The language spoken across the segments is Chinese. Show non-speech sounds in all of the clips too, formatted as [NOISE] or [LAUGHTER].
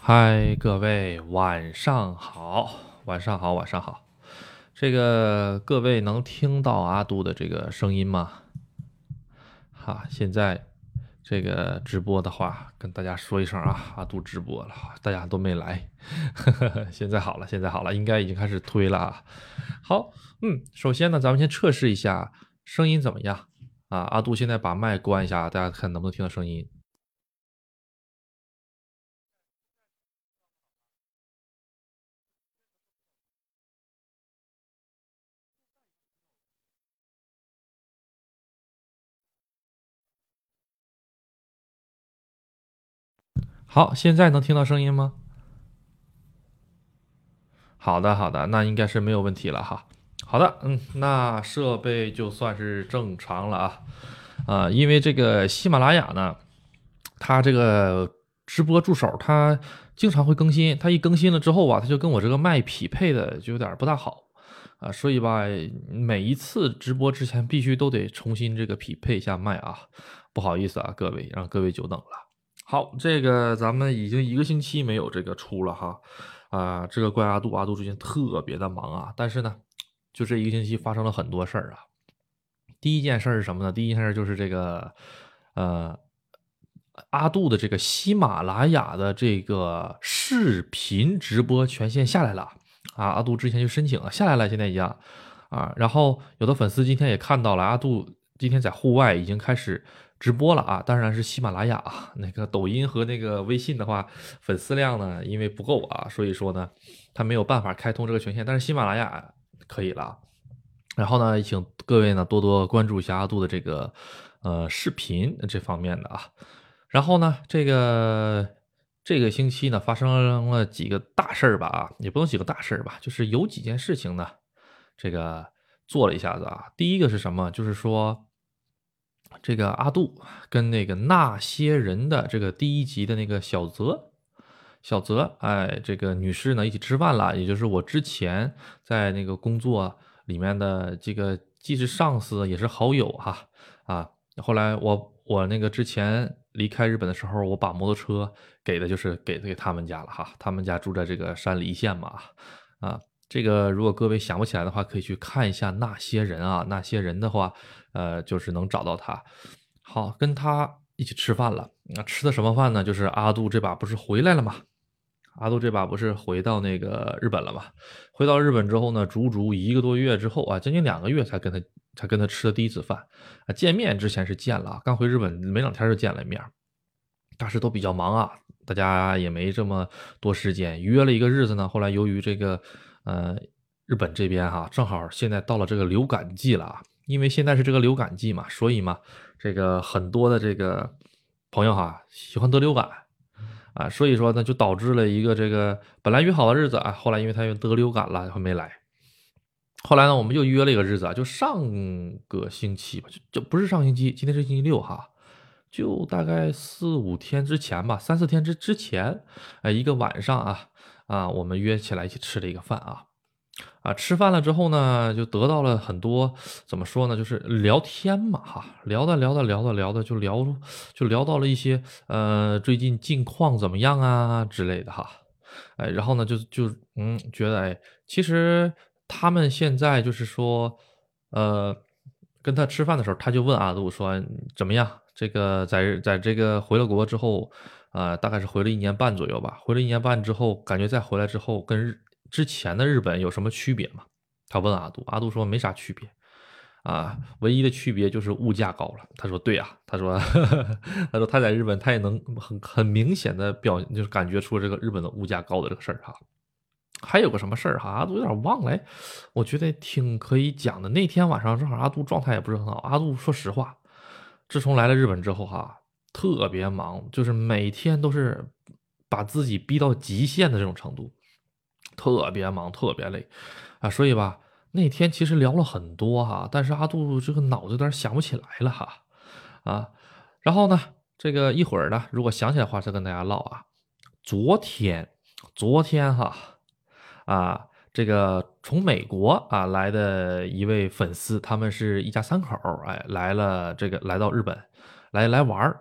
嗨，各位晚上好，晚上好，晚上好。这个各位能听到阿杜的这个声音吗？哈，现在这个直播的话，跟大家说一声啊，阿杜直播了，大家都没来呵呵。[LAUGHS] 现在好了，现在好了，应该已经开始推了啊。好，嗯，首先呢，咱们先测试一下声音怎么样啊？阿杜现在把麦关一下，大家看能不能听到声音。好，现在能听到声音吗？好的，好的，那应该是没有问题了哈。好的，嗯，那设备就算是正常了啊。啊，因为这个喜马拉雅呢，它这个直播助手它经常会更新，它一更新了之后啊，它就跟我这个麦匹配的就有点不大好啊，所以吧，每一次直播之前必须都得重新这个匹配一下麦啊。不好意思啊，各位，让各位久等了。好，这个咱们已经一个星期没有这个出了哈，啊，这个怪阿杜，阿杜最近特别的忙啊，但是呢，就这一个星期发生了很多事儿啊。第一件事儿是什么呢？第一件事儿就是这个，呃，阿杜的这个喜马拉雅的这个视频直播权限下来了啊，阿杜之前就申请了，下来了，现在已经啊，然后有的粉丝今天也看到了，阿杜今天在户外已经开始。直播了啊，当然是喜马拉雅啊。[LAUGHS] 那个抖音和那个微信的话，粉丝量呢，因为不够啊，所以说呢，他没有办法开通这个权限。但是喜马拉雅可以了。然后呢，请各位呢多多关注一下阿杜的这个呃视频这方面的啊。然后呢，这个这个星期呢发生了几个大事儿吧啊，也不能几个大事儿吧，就是有几件事情呢，这个做了一下子啊。第一个是什么？就是说。这个阿杜跟那个那些人的这个第一集的那个小泽，小泽，哎，这个女士呢一起吃饭了，也就是我之前在那个工作里面的这个既是上司也是好友哈啊。后来我我那个之前离开日本的时候，我把摩托车给的就是给给他们家了哈，他们家住在这个山梨县嘛啊。这个如果各位想不起来的话，可以去看一下那些人啊，那些人的话。呃，就是能找到他，好跟他一起吃饭了。那吃的什么饭呢？就是阿杜这把不是回来了吗？阿杜这把不是回到那个日本了吗？回到日本之后呢，足足一个多月之后啊，将近两个月才跟他才跟他吃的第一次饭啊。见面之前是见了，刚回日本没两天就见了面，但是都比较忙啊，大家也没这么多时间约了一个日子呢。后来由于这个呃日本这边哈，正好现在到了这个流感季了啊。因为现在是这个流感季嘛，所以嘛，这个很多的这个朋友哈喜欢得流感啊，所以说呢就导致了一个这个本来约好的日子啊，后来因为他又得流感了，还没来。后来呢，我们又约了一个日子啊，就上个星期吧，就就不是上星期，今天是星期六哈，就大概四五天之前吧，三四天之之前，哎，一个晚上啊啊，我们约起来一起吃了一个饭啊。啊，吃饭了之后呢，就得到了很多，怎么说呢，就是聊天嘛，哈，聊的聊的聊的聊的，就聊就聊到了一些，呃，最近近况怎么样啊之类的哈，哎，然后呢，就就嗯，觉得哎，其实他们现在就是说，呃，跟他吃饭的时候，他就问阿杜说怎么样，这个在在这个回了国之后，啊，大概是回了一年半左右吧，回了一年半之后，感觉再回来之后跟日。之前的日本有什么区别吗？他问阿杜，阿杜说没啥区别，啊，唯一的区别就是物价高了。他说对啊，他说 [LAUGHS] 他说他在日本他也能很很明显的表就是感觉出这个日本的物价高的这个事儿哈。还有个什么事儿哈，阿杜有点忘了，我觉得挺可以讲的。那天晚上正好阿杜状态也不是很好，阿杜说实话，自从来了日本之后哈，特别忙，就是每天都是把自己逼到极限的这种程度。特别忙，特别累，啊，所以吧，那天其实聊了很多哈，但是阿杜这个脑子有点想不起来了哈，啊，然后呢，这个一会儿呢，如果想起来的话，再跟大家唠啊。昨天，昨天哈，啊，这个从美国啊来的一位粉丝，他们是一家三口，哎，来了这个来到日本，来来玩儿，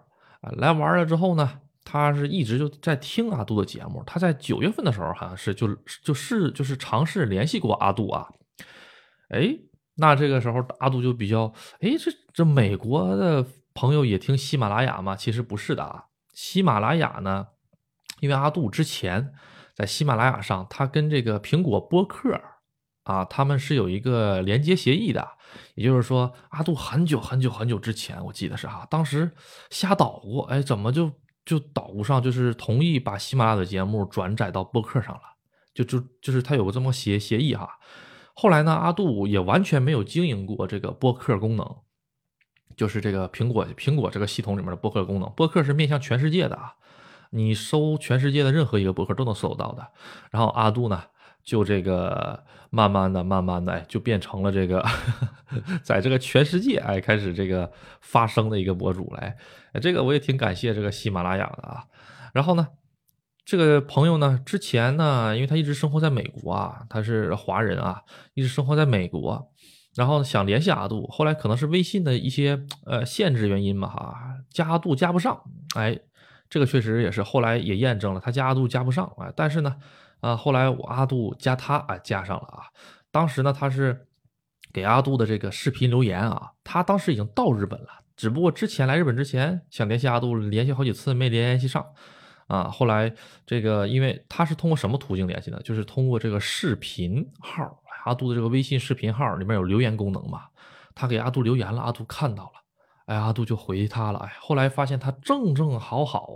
来玩了之后呢。他是一直就在听阿杜的节目。他在九月份的时候，好像是就就是就是尝试联系过阿杜啊。哎，那这个时候阿杜就比较，哎，这这美国的朋友也听喜马拉雅吗？其实不是的啊。喜马拉雅呢，因为阿杜之前在喜马拉雅上，他跟这个苹果播客啊，他们是有一个连接协议的。也就是说，阿杜很久很久很久之前，我记得是哈，当时瞎捣鼓，哎，怎么就？就捣鼓上，就是同意把喜马拉雅的节目转载到播客上了，就就就是他有个这么协协议哈。后来呢，阿杜也完全没有经营过这个播客功能，就是这个苹果苹果这个系统里面的播客功能。播客是面向全世界的啊，你搜全世界的任何一个播客都能搜到的。然后阿杜呢？就这个，慢慢的、慢慢的，哎，就变成了这个，[LAUGHS] 在这个全世界，哎，开始这个发声的一个博主来。这个我也挺感谢这个喜马拉雅的啊。然后呢，这个朋友呢，之前呢，因为他一直生活在美国啊，他是华人啊，一直生活在美国，然后想联系阿杜，后来可能是微信的一些呃限制原因吧，哈，加阿杜加不上。哎，这个确实也是，后来也验证了，他加阿杜加不上啊。但是呢。啊，后来我阿杜加他啊，加上了啊。当时呢，他是给阿杜的这个视频留言啊。他当时已经到日本了，只不过之前来日本之前想联系阿杜，联系好几次没联系上啊。后来这个，因为他是通过什么途径联系的？就是通过这个视频号，阿杜的这个微信视频号里面有留言功能嘛。他给阿杜留言了，阿杜看到了，哎，阿杜就回他了。哎，后来发现他正正好好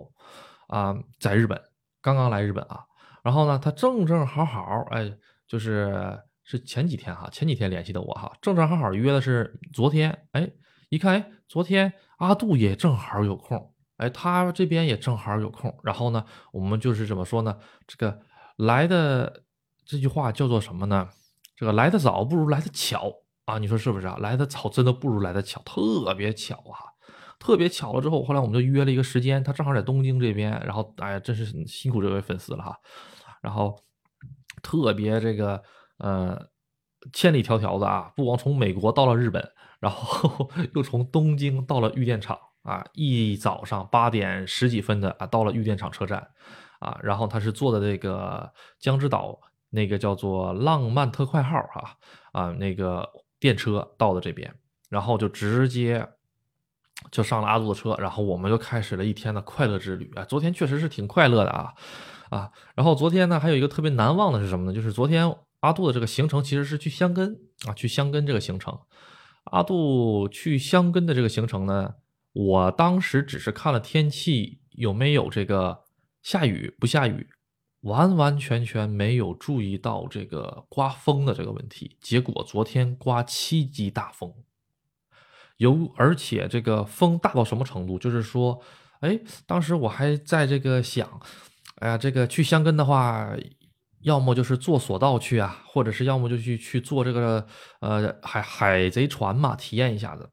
啊，在日本，刚刚来日本啊。然后呢，他正正好好，哎，就是是前几天哈，前几天联系的我哈，正正好好约的是昨天，哎，一看，哎，昨天阿杜也正好有空，哎，他这边也正好有空，然后呢，我们就是怎么说呢？这个来的这句话叫做什么呢？这个来的早不如来的巧啊，你说是不是啊？来的早真的不如来的巧，特别巧啊。特别巧了，之后后来我们就约了一个时间，他正好在东京这边，然后哎，真是辛苦这位粉丝了哈。然后特别这个呃，千里迢迢的啊，不光从美国到了日本，然后 [LAUGHS] 又从东京到了玉电厂啊，一早上八点十几分的啊，到了玉电厂车站啊，然后他是坐的这个江之岛那个叫做浪漫特快号哈啊那个电车到的这边，然后就直接。就上了阿杜的车，然后我们就开始了一天的快乐之旅啊！昨天确实是挺快乐的啊啊！然后昨天呢，还有一个特别难忘的是什么呢？就是昨天阿杜的这个行程其实是去香根啊，去香根这个行程。阿杜去香根的这个行程呢，我当时只是看了天气有没有这个下雨不下雨，完完全全没有注意到这个刮风的这个问题。结果昨天刮七级大风。有，而且这个风大到什么程度？就是说，哎，当时我还在这个想，哎呀，这个去香根的话，要么就是坐索道去啊，或者是要么就去去坐这个呃海海贼船嘛，体验一下子。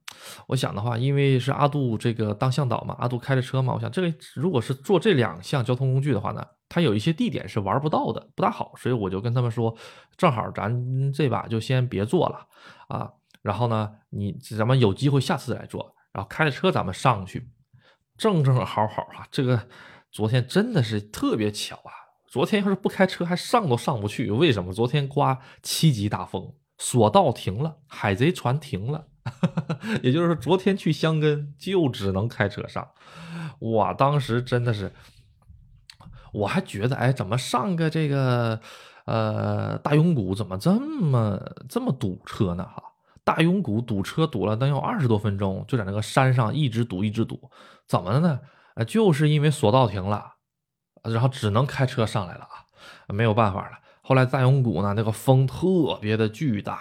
我想的话，因为是阿杜这个当向导嘛，阿杜开着车嘛，我想这个如果是坐这两项交通工具的话呢，它有一些地点是玩不到的，不大好，所以我就跟他们说，正好咱这把就先别坐了啊。然后呢，你咱们有机会下次再做。然后开着车咱们上去，正正好好哈。这个昨天真的是特别巧啊！昨天要是不开车，还上都上不去。为什么？昨天刮七级大风，索道停了，海贼船停了。[LAUGHS] 也就是说，昨天去香根就只能开车上。我，当时真的是，我还觉得，哎，怎么上个这个呃大永谷怎么这么这么堵车呢？哈。大永谷堵车堵了能有二十多分钟，就在那个山上一直堵一直堵，怎么了呢？啊，就是因为索道停了，然后只能开车上来了啊，没有办法了。后来大永谷呢，那个风特别的巨大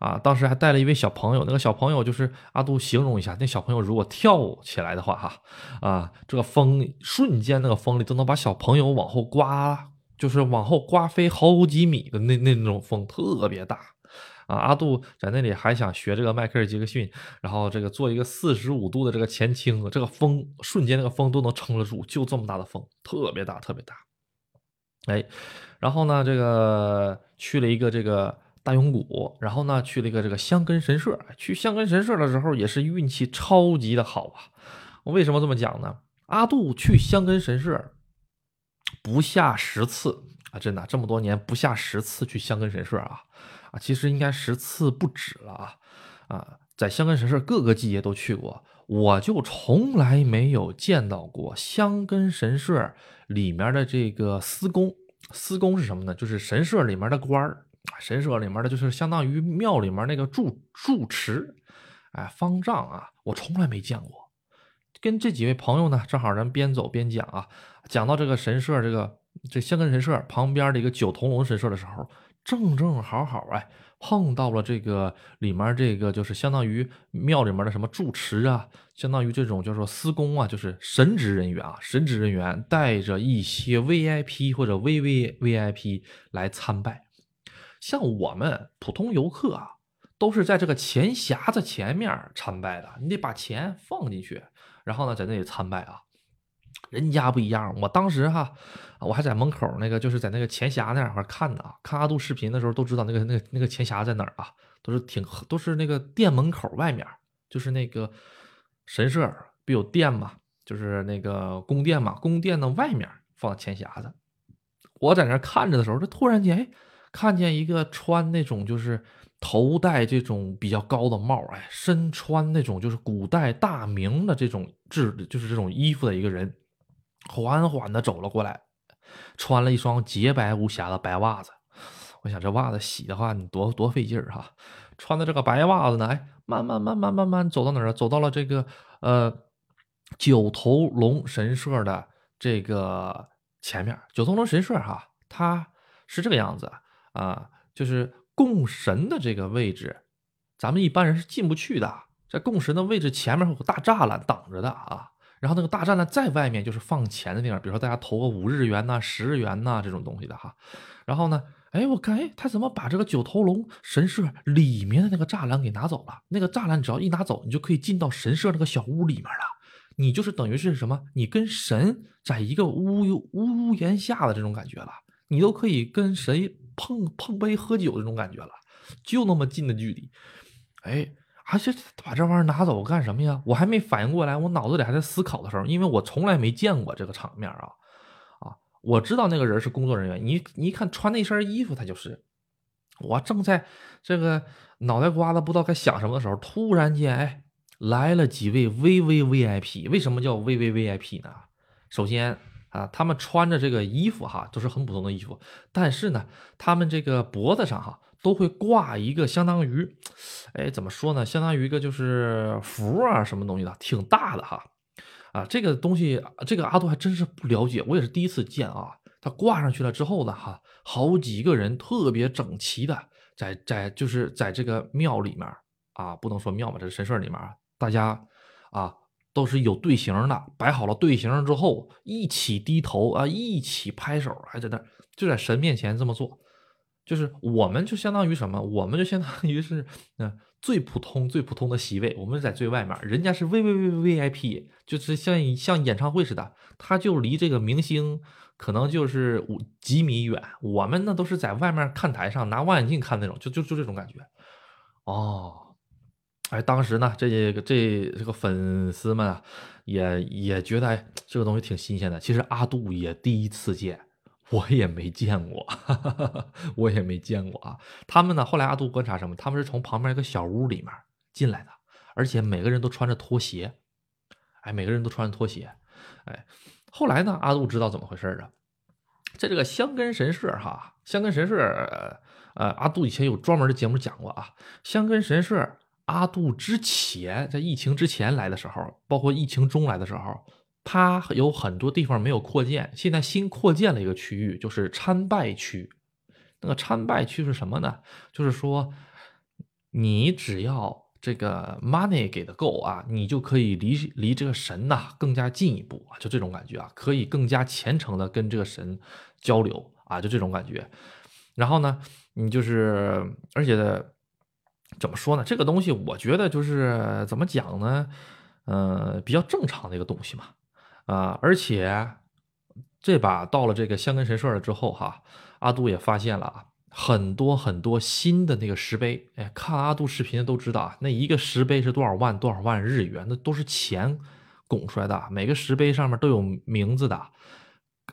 啊，当时还带了一位小朋友，那个小朋友就是阿杜形容一下，那小朋友如果跳起来的话，哈啊，这个风瞬间那个风力都能把小朋友往后刮，就是往后刮飞好几米的那那种风特别大。啊，阿杜在那里还想学这个迈克尔·杰克逊，然后这个做一个四十五度的这个前倾，这个风瞬间那个风都能撑得住，就这么大的风，特别大，特别大。哎，然后呢，这个去了一个这个大永谷，然后呢，去了一个这个香根神社。去香根神社的时候也是运气超级的好啊！我为什么这么讲呢？阿杜去香根神社不下十次啊，真的这么多年不下十次去香根神社啊啊，其实应该十次不止了啊啊，在香根神社各个季节都去过，我就从来没有见到过香根神社里面的这个司公。司公是什么呢？就是神社里面的官儿，神社里面的就是相当于庙里面那个住住持，哎，方丈啊，我从来没见过。跟这几位朋友呢，正好咱边走边讲啊，讲到这个神社，这个这香根神社旁边的一个九头龙神社的时候，正正好好哎，碰到了这个里面这个就是相当于庙里面的什么住持啊，相当于这种叫做司公啊，就是神职人员啊，神职人员带着一些 VIP 或者 VVVIP 来参拜，像我们普通游客啊，都是在这个钱匣子前面参拜的，你得把钱放进去。然后呢，在那里参拜啊，人家不一样。我当时哈，我还在门口那个，就是在那个钱匣那块看呢。看阿杜视频的时候，都知道那个那个那个钱匣在哪儿啊，都是挺都是那个店门口外面，就是那个神社不有店嘛，就是那个宫殿嘛，宫殿的外面放钱匣子。我在那看着的时候，这突然间哎，看见一个穿那种就是。头戴这种比较高的帽，哎，身穿那种就是古代大明的这种制，就是这种衣服的一个人，缓缓的走了过来，穿了一双洁白无瑕的白袜子。我想这袜子洗的话，你多多费劲儿哈。穿的这个白袜子呢，哎，慢慢慢慢慢慢走到哪儿？走到了这个呃九头龙神社的这个前面。九头龙神社哈，它是这个样子啊，就是。供神的这个位置，咱们一般人是进不去的。在供神的位置前面有个大栅栏挡着的啊，然后那个大栅栏在外面就是放钱的地方，比如说大家投个五日元呐、十日元呐这种东西的哈。然后呢，哎，我看，哎，他怎么把这个九头龙神社里面的那个栅栏给拿走了？那个栅栏只要一拿走，你就可以进到神社那个小屋里面了。你就是等于是什么？你跟神在一个屋屋檐下的这种感觉了，你都可以跟神。碰碰杯喝酒这种感觉了，就那么近的距离，哎，而且把这玩意儿拿走干什么呀？我还没反应过来，我脑子里还在思考的时候，因为我从来没见过这个场面啊啊！我知道那个人是工作人员，你你一看穿那身衣服，他就是。我正在这个脑袋瓜子不知道该想什么的时候，突然间，哎，来了几位 VVVIP。为什么叫 VVVIP 呢？首先。啊，他们穿着这个衣服哈，都是很普通的衣服，但是呢，他们这个脖子上哈都会挂一个相当于，哎，怎么说呢？相当于一个就是符啊，什么东西的，挺大的哈。啊，这个东西，这个阿杜还真是不了解，我也是第一次见啊。他挂上去了之后呢，哈，好几个人特别整齐的在在就是在这个庙里面啊，不能说庙吧，这是神社里面，大家啊。都是有队形的，摆好了队形之后，一起低头啊，一起拍手，还在那就在神面前这么做，就是我们就相当于什么？我们就相当于是嗯最普通最普通的席位，我们在最外面，人家是 V V V V I P，就是像像演唱会似的，他就离这个明星可能就是五几米远，我们呢都是在外面看台上拿望远镜看那种，就就就这种感觉，哦。哎，当时呢，这个这这个粉丝们啊，也也觉得哎，这个东西挺新鲜的。其实阿杜也第一次见，我也没见过，[LAUGHS] 我也没见过啊。他们呢，后来阿杜观察什么？他们是从旁边一个小屋里面进来的，而且每个人都穿着拖鞋，哎，每个人都穿着拖鞋。哎，后来呢，阿杜知道怎么回事啊，在这个香根神社哈，香根神社，呃，阿杜以前有专门的节目讲过啊，香根神社。阿杜之前在疫情之前来的时候，包括疫情中来的时候，他有很多地方没有扩建，现在新扩建了一个区域，就是参拜区。那个参拜区是什么呢？就是说，你只要这个 money 给的够啊，你就可以离离这个神呐更加近一步啊，就这种感觉啊，可以更加虔诚的跟这个神交流啊，就这种感觉。然后呢，你就是而且。怎么说呢？这个东西我觉得就是怎么讲呢？呃，比较正常的一个东西嘛。啊，而且这把到了这个香根神社了之后，哈，阿杜也发现了很多很多新的那个石碑。哎，看阿杜视频的都知道啊，那一个石碑是多少万多少万日元，那都是钱拱出来的，每个石碑上面都有名字的。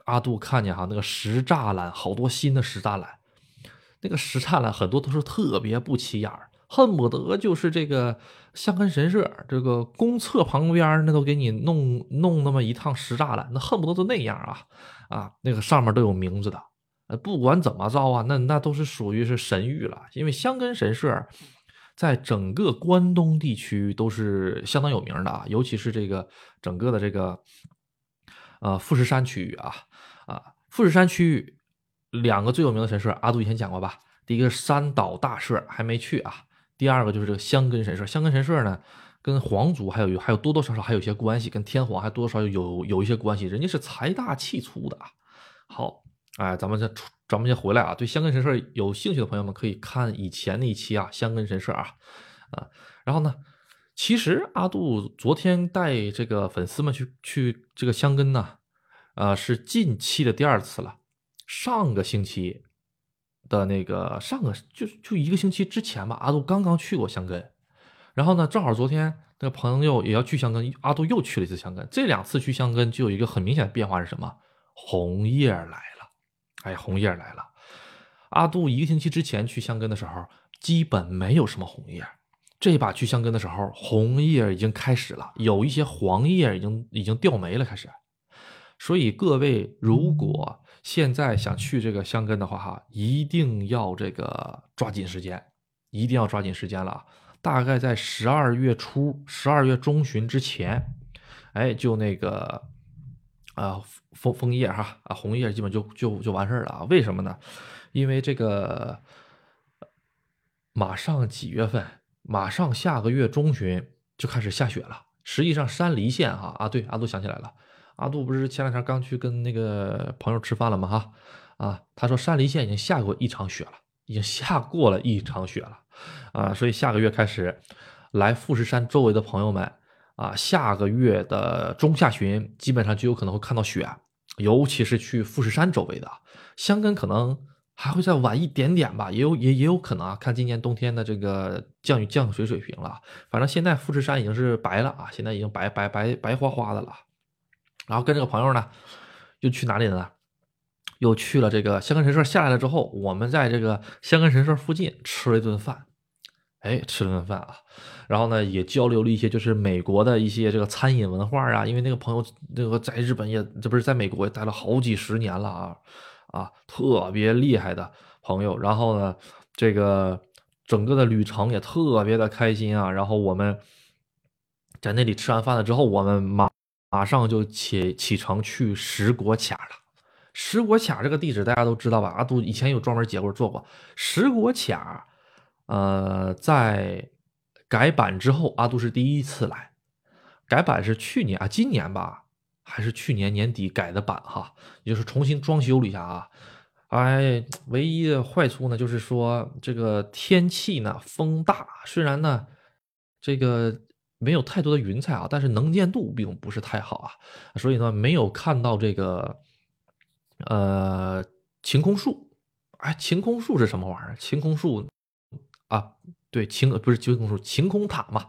阿杜看见哈，那个石栅栏好多新的石栅栏，那个石栅栏很多都是特别不起眼儿，恨不得就是这个香根神社这个公厕旁边那都给你弄弄那么一趟石栅栏，那恨不得都那样啊啊，那个上面都有名字的。呃，不管怎么着啊，那那都是属于是神域了，因为香根神社在整个关东地区都是相当有名的啊，尤其是这个整个的这个呃富士山区域啊啊，富士山区域两个最有名的神社，阿杜以前讲过吧？第一个是三岛大社，还没去啊。第二个就是这个香根神社，香根神社呢跟皇族还有还有多多少少还有一些关系，跟天皇还多多少少有有一些关系，人家是财大气粗的啊。好。哎，咱们再出，咱们先回来啊。对香根神社有兴趣的朋友们，可以看以前那一期啊，香根神社啊，啊。然后呢，其实阿杜昨天带这个粉丝们去去这个香根呢，呃，是近期的第二次了。上个星期的那个上个就就一个星期之前吧，阿杜刚刚去过香根。然后呢，正好昨天那个朋友也要去香根，阿杜又去了一次香根。这两次去香根就有一个很明显的变化是什么？红叶来了。哎，红叶来了。阿杜一个星期之前去香根的时候，基本没有什么红叶。这把去香根的时候，红叶已经开始了，有一些黄叶已经已经掉没了，开始。所以各位如果现在想去这个香根的话，哈，一定要这个抓紧时间，一定要抓紧时间了。大概在十二月初、十二月中旬之前，哎，就那个。啊，枫枫叶哈啊，红叶基本就就就完事儿了？为什么呢？因为这个马上几月份？马上下个月中旬就开始下雪了。实际上山梨县哈啊，对，阿杜想起来了，阿杜不是前两天刚去跟那个朋友吃饭了吗？哈啊，他说山梨县已经下过一场雪了，已经下过了一场雪了啊，所以下个月开始来富士山周围的朋友们。啊，下个月的中下旬基本上就有可能会看到雪，尤其是去富士山周围的香根，可能还会再晚一点点吧，也有也也有可能啊。看今年冬天的这个降雨降水水平了，反正现在富士山已经是白了啊，现在已经白白白白花花的了。然后跟这个朋友呢，又去哪里了呢？又去了这个香根神社。下来了之后，我们在这个香根神社附近吃了一顿饭。哎，吃了顿饭啊，然后呢，也交流了一些就是美国的一些这个餐饮文化啊，因为那个朋友那个在日本也这不是在美国也待了好几十年了啊，啊，特别厉害的朋友。然后呢，这个整个的旅程也特别的开心啊。然后我们在那里吃完饭了之后，我们马马上就启启程去石国卡了。石国卡这个地址大家都知道吧？阿杜以前有专门节目做过石国卡。呃，在改版之后，阿杜是第一次来。改版是去年啊，今年吧，还是去年年底改的版哈，也就是重新装修了一下啊。哎，唯一的坏处呢，就是说这个天气呢，风大，虽然呢这个没有太多的云彩啊，但是能见度并不是太好啊，所以呢没有看到这个呃晴空树。哎，晴空树是什么玩意儿？晴空树。啊，对，晴不是晴空树，晴空塔嘛，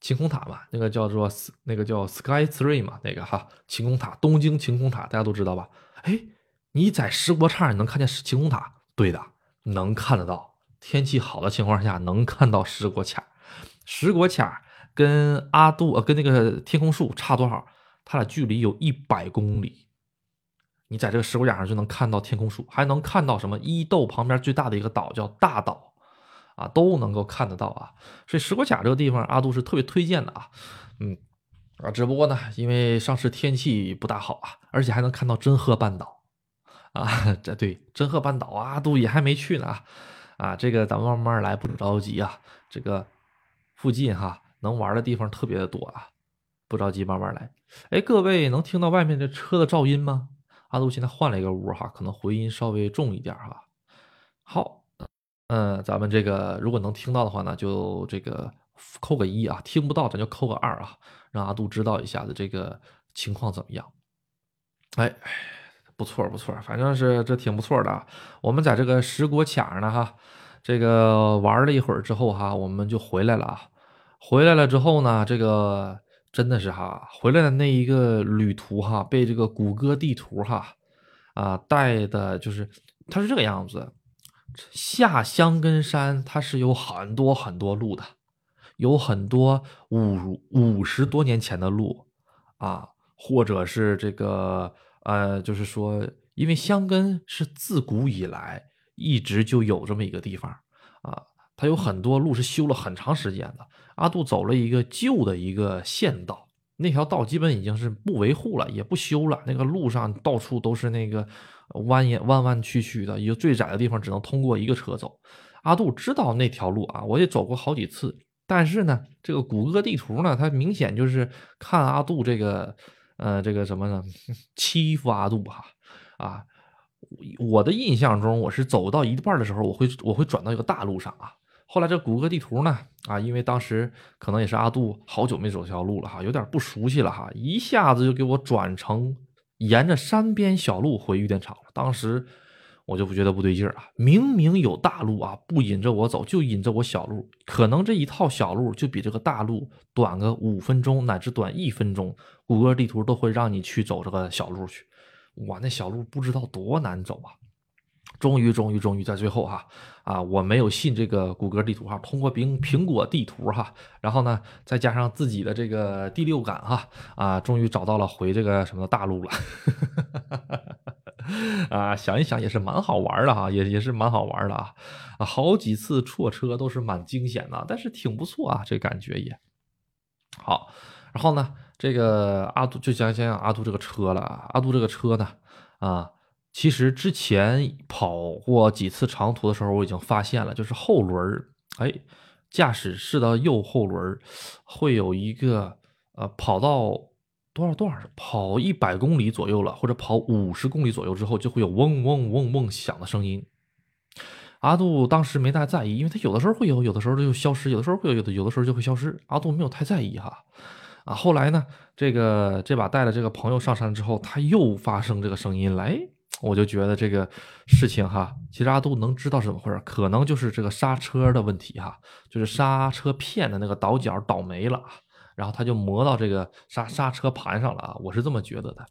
晴空塔嘛，那个叫做那个叫 Sky Three 嘛，那个哈，晴空塔，东京晴空塔，大家都知道吧？哎，你在石国岔能看见晴空塔？对的，能看得到。天气好的情况下能看到石国卡，石国卡跟阿杜呃跟那个天空树差多少？它俩距离有一百公里。你在这个石国卡上就能看到天空树，还能看到什么？伊豆旁边最大的一个岛叫大岛。啊，都能够看得到啊，所以石国卡这个地方，阿杜是特别推荐的啊，嗯，啊，只不过呢，因为上次天气不大好啊，而且还能看到真鹤半岛啊，这对真鹤半岛啊，阿杜也还没去呢啊，这个咱们慢慢来，不着急啊，这个附近哈能玩的地方特别的多啊，不着急，慢慢来。哎，各位能听到外面这车的噪音吗？阿杜现在换了一个屋哈，可能回音稍微重一点哈。好。嗯，咱们这个如果能听到的话呢，就这个扣个一啊；听不到，咱就扣个二啊，让阿杜知道一下子这个情况怎么样。哎，不错不错，反正是这挺不错的。我们在这个石国卡呢哈，这个玩了一会儿之后哈，我们就回来了啊。回来了之后呢，这个真的是哈，回来的那一个旅途哈，被这个谷歌地图哈啊带的，就是它是这个样子。下香根山它是有很多很多路的，有很多五五十多年前的路啊，或者是这个呃，就是说，因为香根是自古以来一直就有这么一个地方啊，它有很多路是修了很长时间的。阿杜走了一个旧的一个县道，那条道基本已经是不维护了，也不修了。那个路上到处都是那个蜿蜒弯弯曲曲的，一个最窄的地方只能通过一个车走。阿杜知道那条路啊，我也走过好几次。但是呢，这个谷歌地图呢，它明显就是看阿杜这个，呃，这个什么呢？[LAUGHS] 欺负阿杜哈啊！我的印象中，我是走到一半的时候，我会我会转到一个大路上啊。后来这谷歌地图呢，啊，因为当时可能也是阿杜好久没走这条路了哈，有点不熟悉了哈，一下子就给我转成沿着山边小路回玉电厂了。当时我就不觉得不对劲儿啊，明明有大路啊，不引着我走，就引着我小路，可能这一套小路就比这个大路短个五分钟乃至短一分钟，谷歌地图都会让你去走这个小路去。哇，那小路不知道多难走啊！终于，终于，终于在最后哈啊！我没有信这个谷歌地图哈，通过苹苹果地图哈，然后呢，再加上自己的这个第六感哈啊，终于找到了回这个什么大陆了。[LAUGHS] 啊，想一想也是蛮好玩的哈，也也是蛮好玩的啊啊！好几次错车都是蛮惊险的，但是挺不错啊，这感觉也好。然后呢，这个阿杜就讲讲阿杜这个车了，阿杜这个车呢啊。其实之前跑过几次长途的时候，我已经发现了，就是后轮儿哎，驾驶室的右后轮会有一个呃，跑到多少多少，跑一百公里左右了，或者跑五十公里左右之后，就会有嗡嗡嗡嗡响的声音。阿杜当时没太在意，因为他有的时候会有，有的时候就消失，有的时候会有，有的有的时候就会消失。阿杜没有太在意哈。啊，后来呢，这个这把带了这个朋友上山之后，他又发生这个声音来。我就觉得这个事情哈，其实阿杜能知道是怎么回事，可能就是这个刹车的问题哈，就是刹车片的那个倒角倒没了，然后他就磨到这个刹刹车盘上了啊，我是这么觉得的。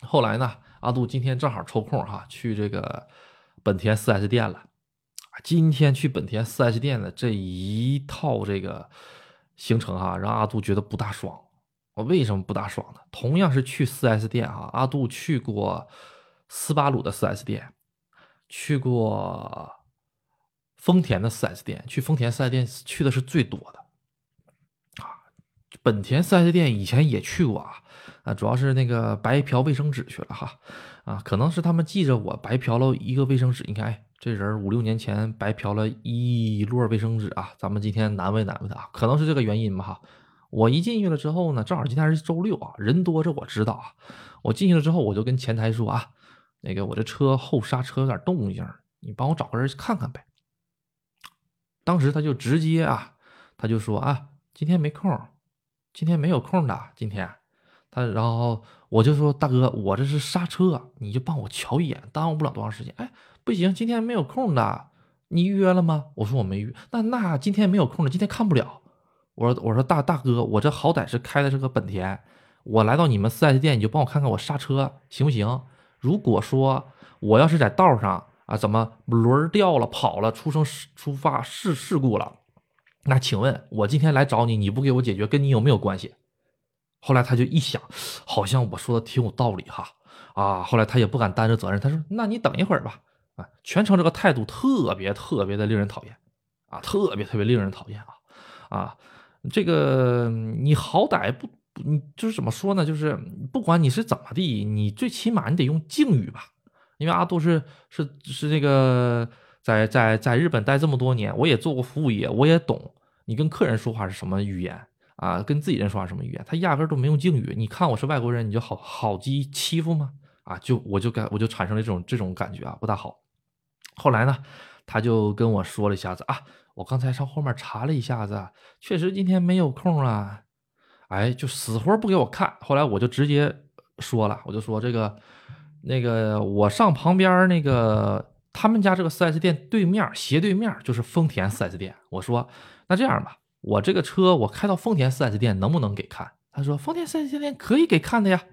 后来呢，阿杜今天正好抽空哈，去这个本田 4S 店了。今天去本田 4S 店的这一套这个行程哈，让阿杜觉得不大爽。我为什么不大爽呢？同样是去 4S 店哈，阿杜去过。斯巴鲁的 4S 店，去过丰田的 4S 店，去丰田 4S 店去的是最多的啊。本田 4S 店以前也去过啊，啊，主要是那个白嫖卫生纸去了哈，啊，可能是他们记着我白嫖了一个卫生纸，你看哎这人五六年前白嫖了一摞卫生纸啊，咱们今天难为难为他，可能是这个原因吧哈。我一进去了之后呢，正好今天是周六啊，人多这我知道啊，我进去了之后我就跟前台说啊。那个我这车后刹车有点动静，你帮我找个人去看看呗。当时他就直接啊，他就说啊，今天没空，今天没有空的今天。他然后我就说大哥，我这是刹车，你就帮我瞧一眼，耽误不了多长时间。哎，不行，今天没有空的，你预约了吗？我说我没预，那那今天没有空的，今天看不了。我说我说大大哥，我这好歹是开的是个本田，我来到你们四 S 店，你就帮我看看我刹车行不行？如果说我要是在道上啊，怎么轮掉了、跑了、出生出发事事故了，那请问我今天来找你，你不给我解决，跟你有没有关系？后来他就一想，好像我说的挺有道理哈啊，后来他也不敢担着责任，他说：“那你等一会儿吧。”啊，全程这个态度特别特别的令人讨厌啊，特别特别令人讨厌啊啊，这个你好歹不。你就是怎么说呢？就是不管你是怎么地，你最起码你得用敬语吧。因为阿杜是是是这个在在在日本待这么多年，我也做过服务业，我也懂你跟客人说话是什么语言啊，跟自己人说话什么语言，他压根都没用敬语。你看我是外国人，你就好好欺欺负吗？啊，就我就感我就产生了这种这种感觉啊，不大好。后来呢，他就跟我说了一下子啊，我刚才上后面查了一下子，确实今天没有空啊。哎，就死活不给我看。后来我就直接说了，我就说这个，那个我上旁边那个他们家这个 4S 店对面斜对面就是丰田 4S 店。我说那这样吧，我这个车我开到丰田 4S 店能不能给看？他说丰田四 S 店可以给看的呀。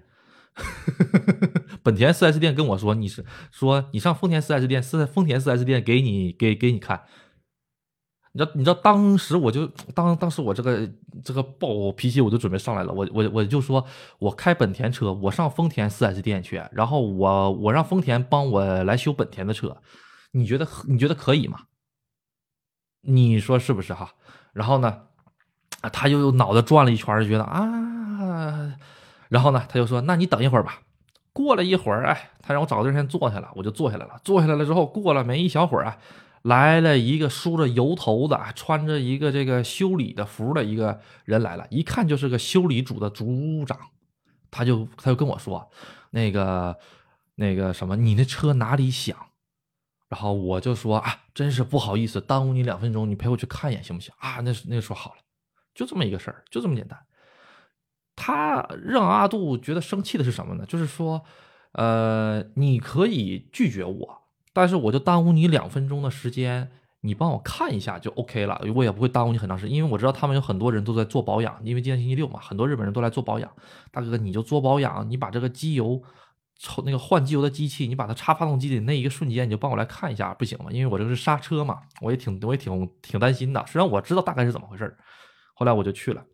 [LAUGHS] 本田四 S 店跟我说你是说你上丰田四 S 店，是丰田四 S 店给你给给你看。你知道你知道当时我就当当时我这个这个暴脾气我就准备上来了，我我我就说我开本田车，我上丰田四 S 店去，然后我我让丰田帮我来修本田的车，你觉得你觉得可以吗？你说是不是哈？然后呢，他又脑子转了一圈，就觉得啊，然后呢，他就说那你等一会儿吧。过了一会儿，哎，他让我找个地儿先坐下来，我就坐下来了。坐下来了之后，过了没一小会儿啊。来了一个梳着油头的，穿着一个这个修理的服的一个人来了，一看就是个修理组的组长，他就他就跟我说，那个那个什么，你那车哪里响？然后我就说啊，真是不好意思，耽误你两分钟，你陪我去看一眼行不行？啊，那那说好了，就这么一个事儿，就这么简单。他让阿杜觉得生气的是什么呢？就是说，呃，你可以拒绝我。但是我就耽误你两分钟的时间，你帮我看一下就 OK 了，我也不会耽误你很长时间，因为我知道他们有很多人都在做保养，因为今天星期六嘛，很多日本人都来做保养。大哥，你就做保养，你把这个机油抽那个换机油的机器，你把它插发动机的那一个瞬间，你就帮我来看一下，不行吗？因为我这个是刹车嘛，我也挺我也挺挺担心的。虽然我知道大概是怎么回事后来我就去了，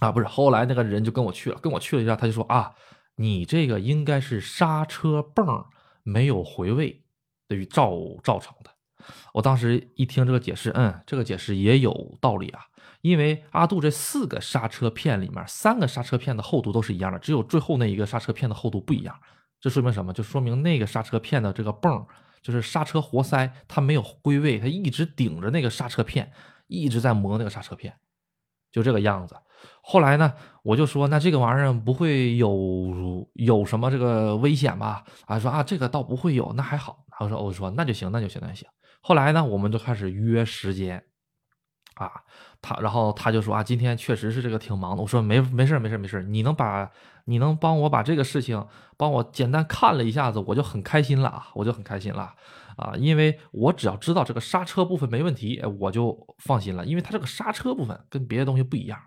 啊，不是，后来那个人就跟我去了，跟我去了一下，他就说啊，你这个应该是刹车泵没有回位。于造造成的，我当时一听这个解释，嗯，这个解释也有道理啊。因为阿杜这四个刹车片里面，三个刹车片的厚度都是一样的，只有最后那一个刹车片的厚度不一样。这说明什么？就说明那个刹车片的这个泵，就是刹车活塞，它没有归位，它一直顶着那个刹车片，一直在磨那个刹车片，就这个样子。后来呢，我就说，那这个玩意儿不会有有什么这个危险吧？啊，说啊，这个倒不会有，那还好。我说，我说那就行，那就行，那就行。后来呢，我们就开始约时间，啊，他然后他就说啊，今天确实是这个挺忙的。我说没没事没事没事，你能把你能帮我把这个事情帮我简单看了一下子，我就很开心了啊，我就很开心了啊，因为我只要知道这个刹车部分没问题，我就放心了，因为它这个刹车部分跟别的东西不一样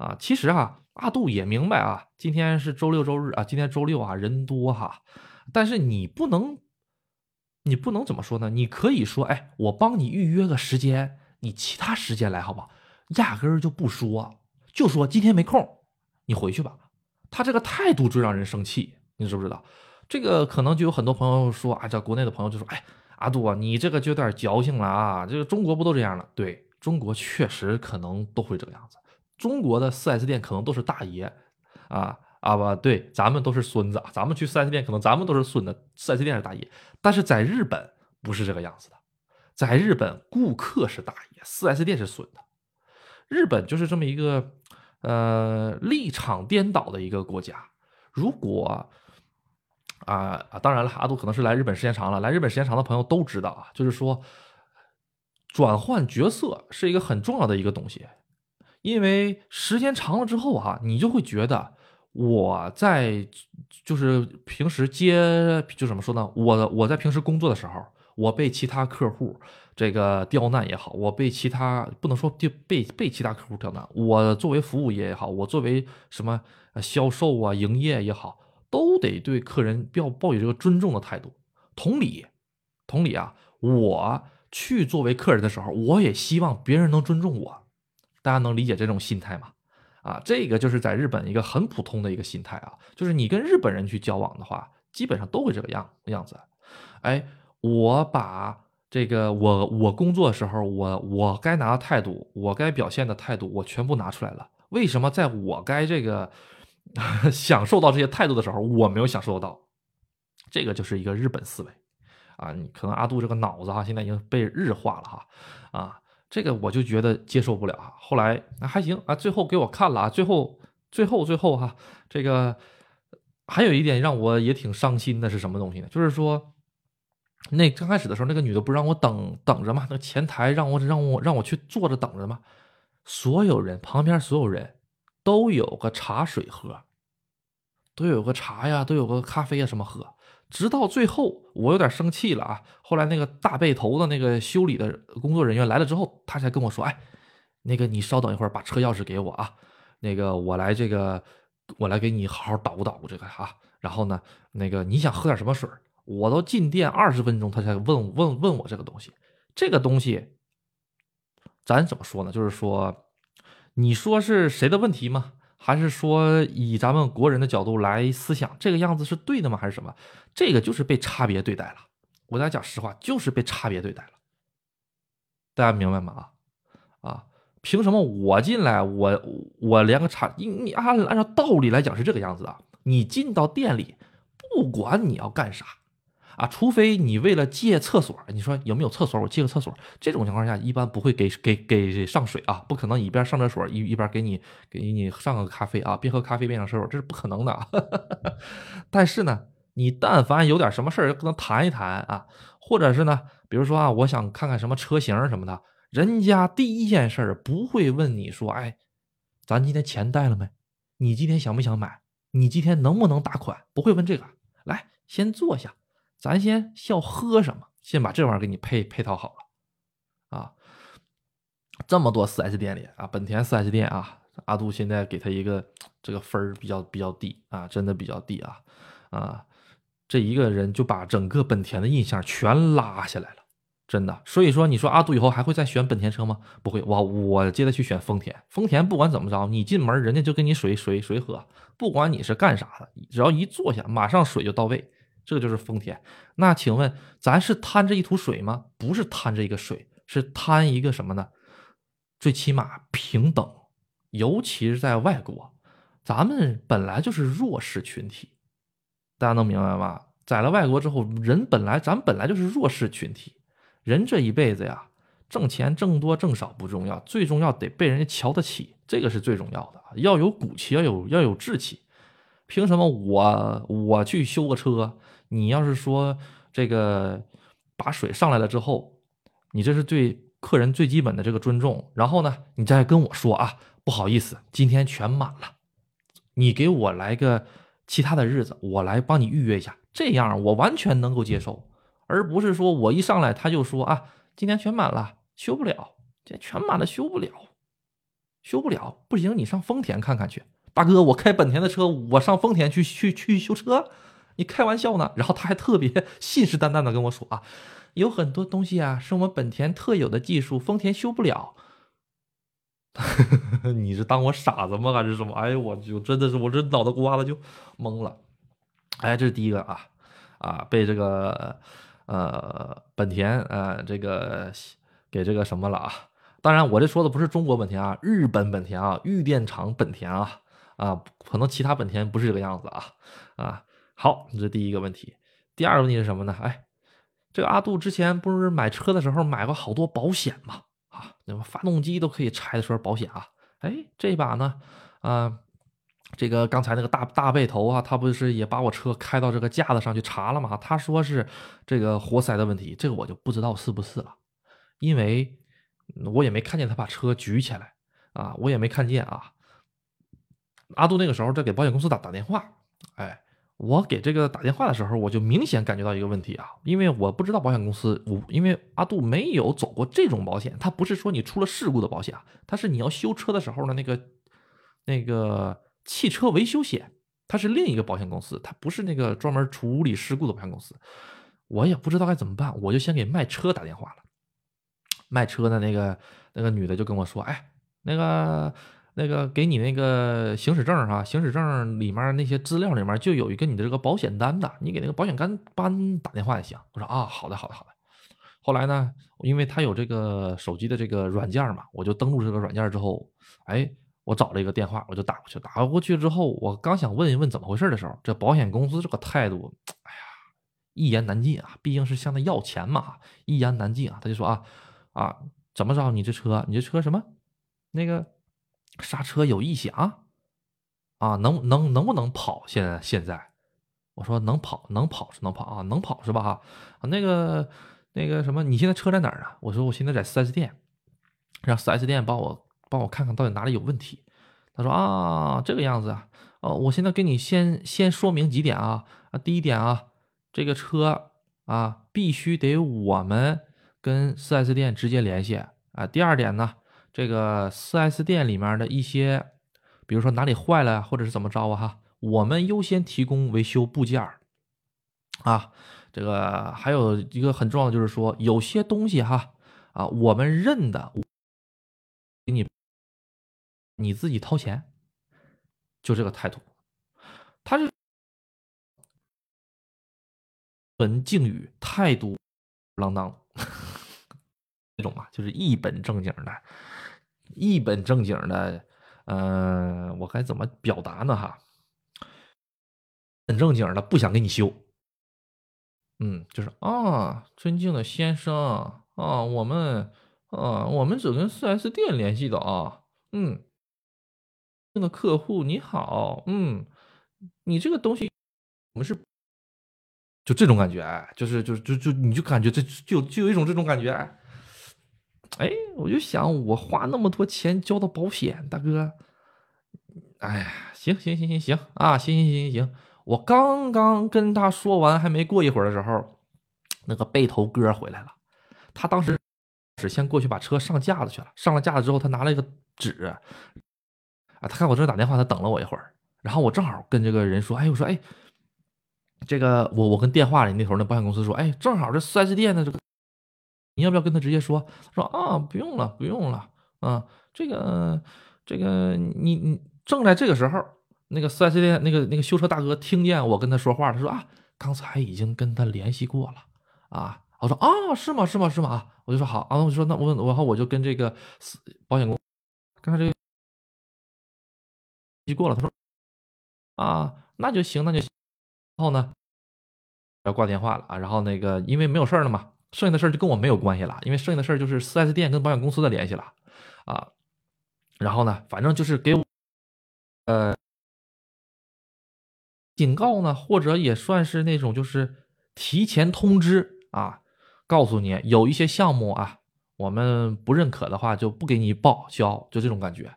啊。其实啊，阿杜也明白啊，今天是周六周日啊，今天周六啊人多哈，但是你不能。你不能怎么说呢？你可以说，哎，我帮你预约个时间，你其他时间来，好不好？压根儿就不说，就说今天没空，你回去吧。他这个态度最让人生气，你知不知道？这个可能就有很多朋友说啊，这国内的朋友就说，哎，阿杜啊，你这个就有点矫情了啊。这个中国不都这样了？对中国确实可能都会这个样子。中国的 4S 店可能都是大爷啊。啊不对，咱们都是孙子，咱们去四 S 店可能咱们都是孙子，四 S 店是大爷。但是在日本不是这个样子的，在日本顾客是大爷，四 S 店是孙子。日本就是这么一个呃立场颠倒的一个国家。如果啊啊，当然了，阿杜可能是来日本时间长了，来日本时间长的朋友都知道啊，就是说转换角色是一个很重要的一个东西，因为时间长了之后啊，你就会觉得。我在就是平时接就怎么说呢？我我在平时工作的时候，我被其他客户这个刁难也好，我被其他不能说被被被其他客户刁难，我作为服务业也好，我作为什么销售啊、营业也好，都得对客人要抱有这个尊重的态度。同理，同理啊，我去作为客人的时候，我也希望别人能尊重我。大家能理解这种心态吗？啊，这个就是在日本一个很普通的一个心态啊，就是你跟日本人去交往的话，基本上都会这个样样子。哎，我把这个我我工作的时候，我我该拿的态度，我该表现的态度，我全部拿出来了。为什么在我该这个 [LAUGHS] 享受到这些态度的时候，我没有享受到？这个就是一个日本思维啊，你可能阿杜这个脑子哈，现在已经被日化了哈，啊。这个我就觉得接受不了啊，后来那还行啊，最后给我看了啊，最后最后最后哈，这个还有一点让我也挺伤心的是什么东西呢？就是说，那刚开始的时候，那个女的不让我等等着吗？那前台让我让我让我去坐着等着吗？所有人旁边所有人都有个茶水喝，都有个茶呀，都有个咖啡呀什么喝。直到最后，我有点生气了啊！后来那个大背头的那个修理的工作人员来了之后，他才跟我说：“哎，那个你稍等一会儿，把车钥匙给我啊。”那个我来这个，我来给你好好捣鼓捣鼓这个啊。然后呢，那个你想喝点什么水我都进店二十分钟，他才问问问我这个东西。这个东西，咱怎么说呢？就是说，你说是谁的问题吗？还是说以咱们国人的角度来思想，这个样子是对的吗？还是什么？这个就是被差别对待了。我跟大家讲实话，就是被差别对待了。大家明白吗？啊啊，凭什么我进来，我我连个差？你你按按照道理来讲是这个样子的。你进到店里，不管你要干啥。啊，除非你为了借厕所，你说有没有厕所？我借个厕所。这种情况下，一般不会给给给上水啊，不可能一边上厕所一一边给你给你上个咖啡啊，边喝咖啡边上厕所，这是不可能的。[LAUGHS] 但是呢，你但凡有点什么事儿，跟他谈一谈啊，或者是呢，比如说啊，我想看看什么车型什么的，人家第一件事不会问你说，哎，咱今天钱带了没？你今天想不想买？你今天能不能打款？不会问这个，来，先坐下。咱先笑喝什么？先把这玩意儿给你配配套好了，啊，这么多 4S 店里啊，本田 4S 店啊，阿杜现在给他一个这个分儿比较比较低啊，真的比较低啊，啊，这一个人就把整个本田的印象全拉下来了，真的。所以说，你说阿杜以后还会再选本田车吗？不会，我我接着去选丰田。丰田不管怎么着，你进门人家就给你水水水喝，不管你是干啥的，只要一坐下，马上水就到位。这就是丰田，那请问咱是贪这一桶水吗？不是贪这一个水，是贪一个什么呢？最起码平等，尤其是在外国，咱们本来就是弱势群体，大家能明白吗？在了外国之后，人本来咱本来就是弱势群体，人这一辈子呀，挣钱挣多挣少不重要，最重要得被人家瞧得起，这个是最重要的，要有骨气，要有要有志气。凭什么我我去修个车？你要是说这个把水上来了之后，你这是对客人最基本的这个尊重。然后呢，你再跟我说啊，不好意思，今天全满了，你给我来个其他的日子，我来帮你预约一下。这样我完全能够接受，而不是说我一上来他就说啊，今天全满了，修不了，今天全满了，修不了，修不了，不行，你上丰田看看去。大哥，我开本田的车，我上丰田去去去修车，你开玩笑呢？然后他还特别信誓旦旦的跟我说啊，有很多东西啊是我们本田特有的技术，丰田修不了。[LAUGHS] 你是当我傻子吗？还是什么？哎呦，我就真的是我这脑袋瓜子就懵了。哎，这是第一个啊啊，被这个呃本田呃这个给这个什么了啊？当然，我这说的不是中国本田啊，日本本田啊，玉电厂本田啊。啊，可能其他本田不是这个样子啊啊！好，这是第一个问题。第二个问题是什么呢？哎，这个阿杜之前不是买车的时候买过好多保险吗？啊，那么发动机都可以拆的时候保险啊。哎，这把呢，啊，这个刚才那个大大背头啊，他不是也把我车开到这个架子上去查了吗？他说是这个活塞的问题，这个我就不知道是不是了，因为我也没看见他把车举起来啊，我也没看见啊。阿杜那个时候在给保险公司打打电话，哎，我给这个打电话的时候，我就明显感觉到一个问题啊，因为我不知道保险公司，我因为阿杜没有走过这种保险，他不是说你出了事故的保险啊，他是你要修车的时候呢那个那个汽车维修险，它是另一个保险公司，它不是那个专门处理事故的保险公司，我也不知道该怎么办，我就先给卖车打电话了，卖车的那个那个女的就跟我说，哎，那个。那个给你那个行驶证哈，行驶证里面那些资料里面就有一个你的这个保险单的，你给那个保险单班打电话也行。我说啊，好的好的好的。后来呢，因为他有这个手机的这个软件嘛，我就登录这个软件之后，哎，我找了一个电话，我就打过去。打过去之后，我刚想问一问怎么回事的时候，这保险公司这个态度，哎呀，一言难尽啊，毕竟是向他要钱嘛，一言难尽啊。他就说啊啊，怎么着？你这车，你这车什么？那个。刹车有异响，啊，能能能不能跑？现在现在，我说能跑，能跑是能跑啊，能跑是吧？哈，那个那个什么，你现在车在哪儿呢？我说我现在在 4S 店，让 4S 店帮我帮我看看到底哪里有问题。他说啊，这个样子啊，哦，我现在给你先先说明几点啊啊，第一点啊，这个车啊必须得我们跟 4S 店直接联系啊。第二点呢？这个 4S 店里面的一些比如说哪里坏了或者是怎么着啊哈，我们优先提供维修部件儿啊。这个还有一个很重要的就是说，有些东西哈啊，我们认的，给你你自己掏钱，就这个态度。他是文敬语，态度啷当那种嘛，就是一本正经的，一本正经的。嗯，我该怎么表达呢？哈，很正经的，不想给你修。嗯，就是啊，尊敬的先生啊，我们啊，我们只跟四 S 店联系的啊。嗯，那个客户你好，嗯，你这个东西我们是就这种感觉，就是就就就你就感觉这就就有一种这种感觉。哎，我就想我花那么多钱交的保险，大哥，哎呀，行行行行行啊，行行行行行。我刚刚跟他说完，还没过一会儿的时候，那个背头哥回来了。他当时是先过去把车上架子去了。上了架子之后，他拿了一个纸，啊，他看我正在打电话，他等了我一会儿。然后我正好跟这个人说：“哎，我说，哎，这个我我跟电话里那头那保险公司说，哎，正好这四 S 店的这个，你要不要跟他直接说？说啊，不用了，不用了，啊，这个这个你你正在这个时候。”那个四 S 店那个那个修车大哥听见我跟他说话，他说啊，刚才已经跟他联系过了啊。我说啊，是吗？是吗？是吗？我就说好啊。我说那我然后我就跟这个保险公司刚才这个联系过了。他说啊，那就行，那就行。然后呢，要挂电话了啊。然后那个因为没有事了嘛，剩下的事儿就跟我没有关系了，因为剩下的事儿就是四 S 店跟保险公司的联系了啊。然后呢，反正就是给我呃。警告呢，或者也算是那种，就是提前通知啊，告诉你有一些项目啊，我们不认可的话，就不给你报销，就这种感觉。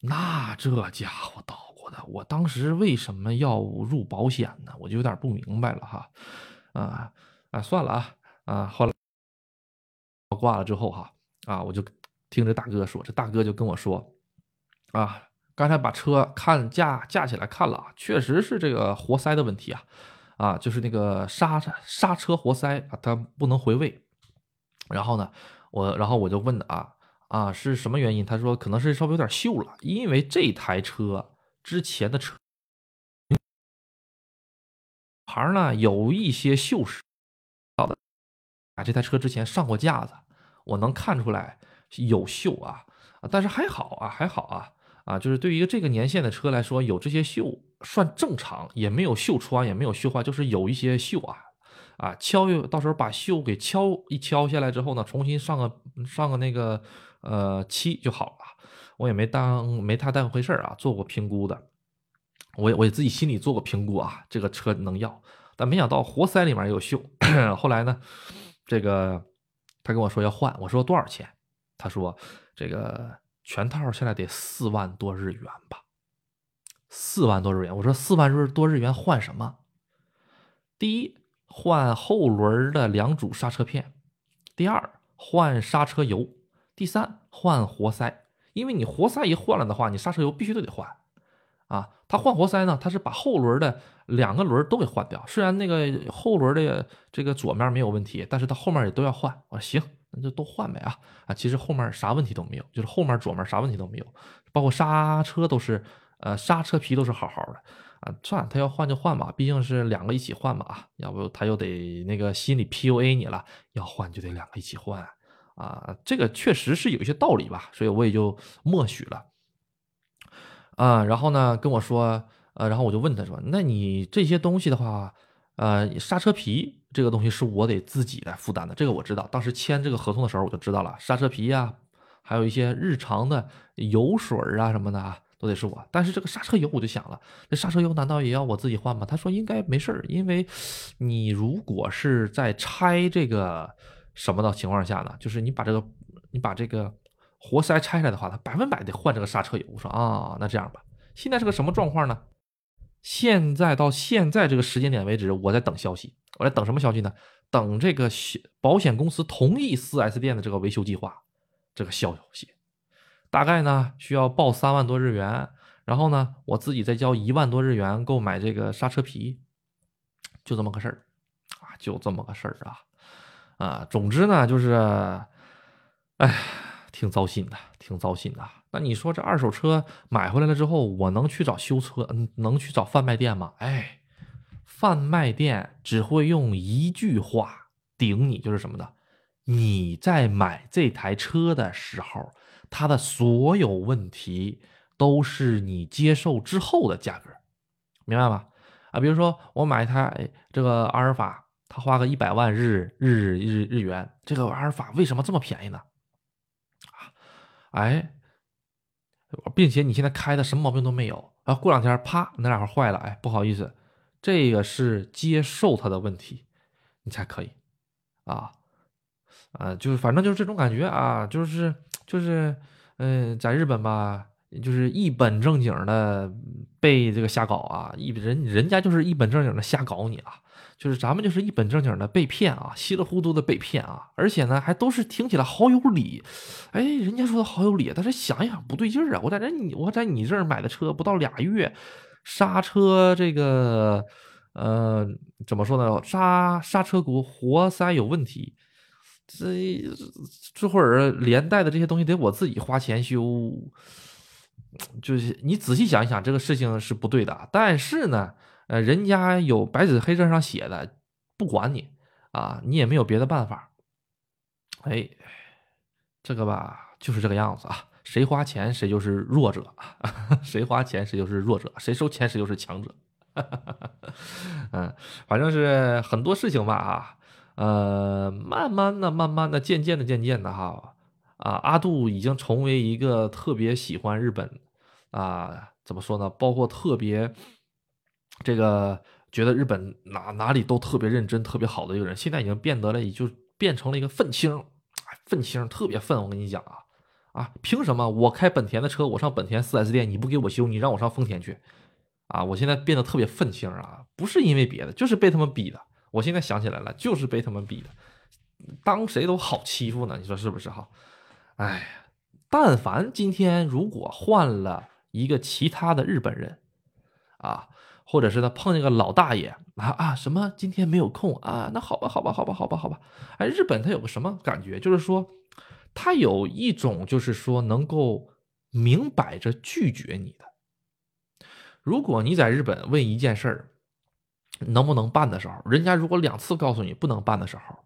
那这家伙捣鼓的，我当时为什么要入保险呢？我就有点不明白了哈。啊啊，算了啊啊，后来我挂了之后哈啊，我就听这大哥说，这大哥就跟我说啊。刚才把车看架架起来看了，确实是这个活塞的问题啊，啊，就是那个刹刹车活塞啊，它不能回位。然后呢，我然后我就问的啊啊是什么原因？他说可能是稍微有点锈了，因为这台车之前的车牌呢有一些锈蚀。这台车之前上过架子，我能看出来有锈啊，但是还好啊，还好啊。啊，就是对于一个这个年限的车来说，有这些锈算正常，也没有锈穿，也没有锈坏，就是有一些锈啊，啊，敲，到时候把锈给敲一敲下来之后呢，重新上个上个那个呃漆就好了。我也没当没太当回事儿啊，做过评估的，我我也自己心里做过评估啊，这个车能要，但没想到活塞里面有锈。[COUGHS] 后来呢，这个他跟我说要换，我说多少钱？他说这个。全套现在得四万多日元吧，四万多日元。我说四万日多日元换什么？第一，换后轮的两组刹车片；第二，换刹车油；第三，换活塞。因为你活塞一换了的话，你刹车油必须都得换他换活塞呢，他是把后轮的两个轮都给换掉。虽然那个后轮的这个左面没有问题，但是他后面也都要换。我说行。那就都换呗啊啊！其实后面啥问题都没有，就是后面左面啥问题都没有，包括刹车都是，呃，刹车皮都是好好的啊。算，他要换就换吧，毕竟是两个一起换嘛啊，要不他又得那个心理 PUA 你了，要换就得两个一起换啊。这个确实是有一些道理吧，所以我也就默许了啊。然后呢，跟我说，呃，然后我就问他说，那你这些东西的话，呃，刹车皮。这个东西是我得自己来负担的，这个我知道。当时签这个合同的时候我就知道了，刹车皮呀，还有一些日常的油水啊什么的啊，都得是我。但是这个刹车油我就想了，这刹车油难道也要我自己换吗？他说应该没事儿，因为你如果是在拆这个什么的情况下呢，就是你把这个你把这个活塞拆下来的话，它百分百得换这个刹车油。我说啊，那这样吧，现在是个什么状况呢？现在到现在这个时间点为止，我在等消息。我在等什么消息呢？等这个保险公司同意 4S 店的这个维修计划，这个消息。大概呢需要报三万多日元，然后呢，我自己再交一万多日元购买这个刹车皮，就这么个事儿啊，就这么个事儿啊啊，总之呢，就是，哎，挺糟心的，挺糟心的。那你说这二手车买回来了之后，我能去找修车，嗯，能去找贩卖店吗？哎，贩卖店只会用一句话顶你，就是什么的，你在买这台车的时候，它的所有问题。都是你接受之后的价格，明白吗？啊，比如说我买一台这个阿尔法，他花个一百万日日日日元，这个阿尔法为什么这么便宜呢？哎，并且你现在开的什么毛病都没有啊，过两天啪哪哪坏了，哎，不好意思，这个是接受它的问题，你才可以啊，啊，就是反正就是这种感觉啊，就是就是嗯，在日本吧。就是一本正经的被这个瞎搞啊，一人人家就是一本正经的瞎搞你啊，就是咱们就是一本正经的被骗啊，稀里糊涂的被骗啊，而且呢还都是听起来好有理，哎，人家说的好有理，但是想一想不对劲儿啊，我在这你我在你这儿买的车不到俩月，刹车这个呃怎么说呢？刹刹车鼓活塞有问题，这这会儿连带的这些东西得我自己花钱修。就是你仔细想一想，这个事情是不对的。但是呢，呃，人家有白纸黑字上写的，不管你啊，你也没有别的办法。哎，这个吧，就是这个样子啊。谁花钱谁就是弱者，[LAUGHS] 谁花钱谁就是弱者，谁收钱谁就是强者。[LAUGHS] 嗯，反正是很多事情吧啊，呃，慢慢的、慢慢的、渐渐的、渐渐的哈。啊，阿杜已经成为一个特别喜欢日本，啊，怎么说呢？包括特别这个觉得日本哪哪里都特别认真、特别好的一个人，现在已经变得了，也就变成了一个愤青，愤青特别愤。我跟你讲啊，啊，凭什么我开本田的车，我上本田 4S 店你不给我修，你让我上丰田去？啊，我现在变得特别愤青啊，不是因为别的，就是被他们逼的。我现在想起来了，就是被他们逼的，当谁都好欺负呢？你说是不是哈？哎，但凡今天如果换了一个其他的日本人，啊，或者是他碰见个老大爷啊啊，什么今天没有空啊？那好吧，好吧，好吧，好吧，好吧。哎，日本他有个什么感觉？就是说，他有一种就是说能够明摆着拒绝你的。如果你在日本问一件事儿能不能办的时候，人家如果两次告诉你不能办的时候，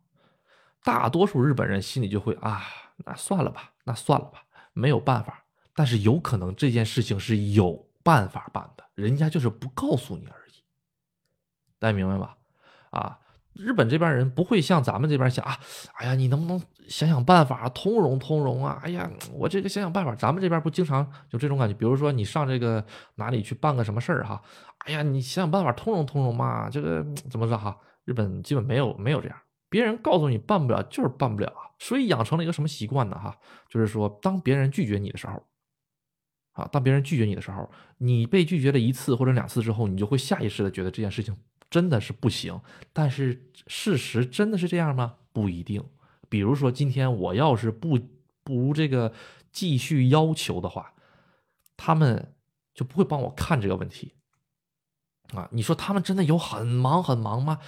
大多数日本人心里就会啊。那算了吧，那算了吧，没有办法。但是有可能这件事情是有办法办的，人家就是不告诉你而已。大家明白吧？啊，日本这边人不会像咱们这边想啊，哎呀，你能不能想想办法通融通融啊？哎呀，我这个想想办法，咱们这边不经常有这种感觉。比如说你上这个哪里去办个什么事儿哈，哎呀，你想想办法通融通融嘛。这个怎么说哈？日本基本没有没有这样。别人告诉你办不了，就是办不了啊！所以养成了一个什么习惯呢？哈，就是说，当别人拒绝你的时候，啊，当别人拒绝你的时候，你被拒绝了一次或者两次之后，你就会下意识的觉得这件事情真的是不行。但是事实真的是这样吗？不一定。比如说，今天我要是不不这个继续要求的话，他们就不会帮我看这个问题。啊，你说他们真的有很忙很忙吗？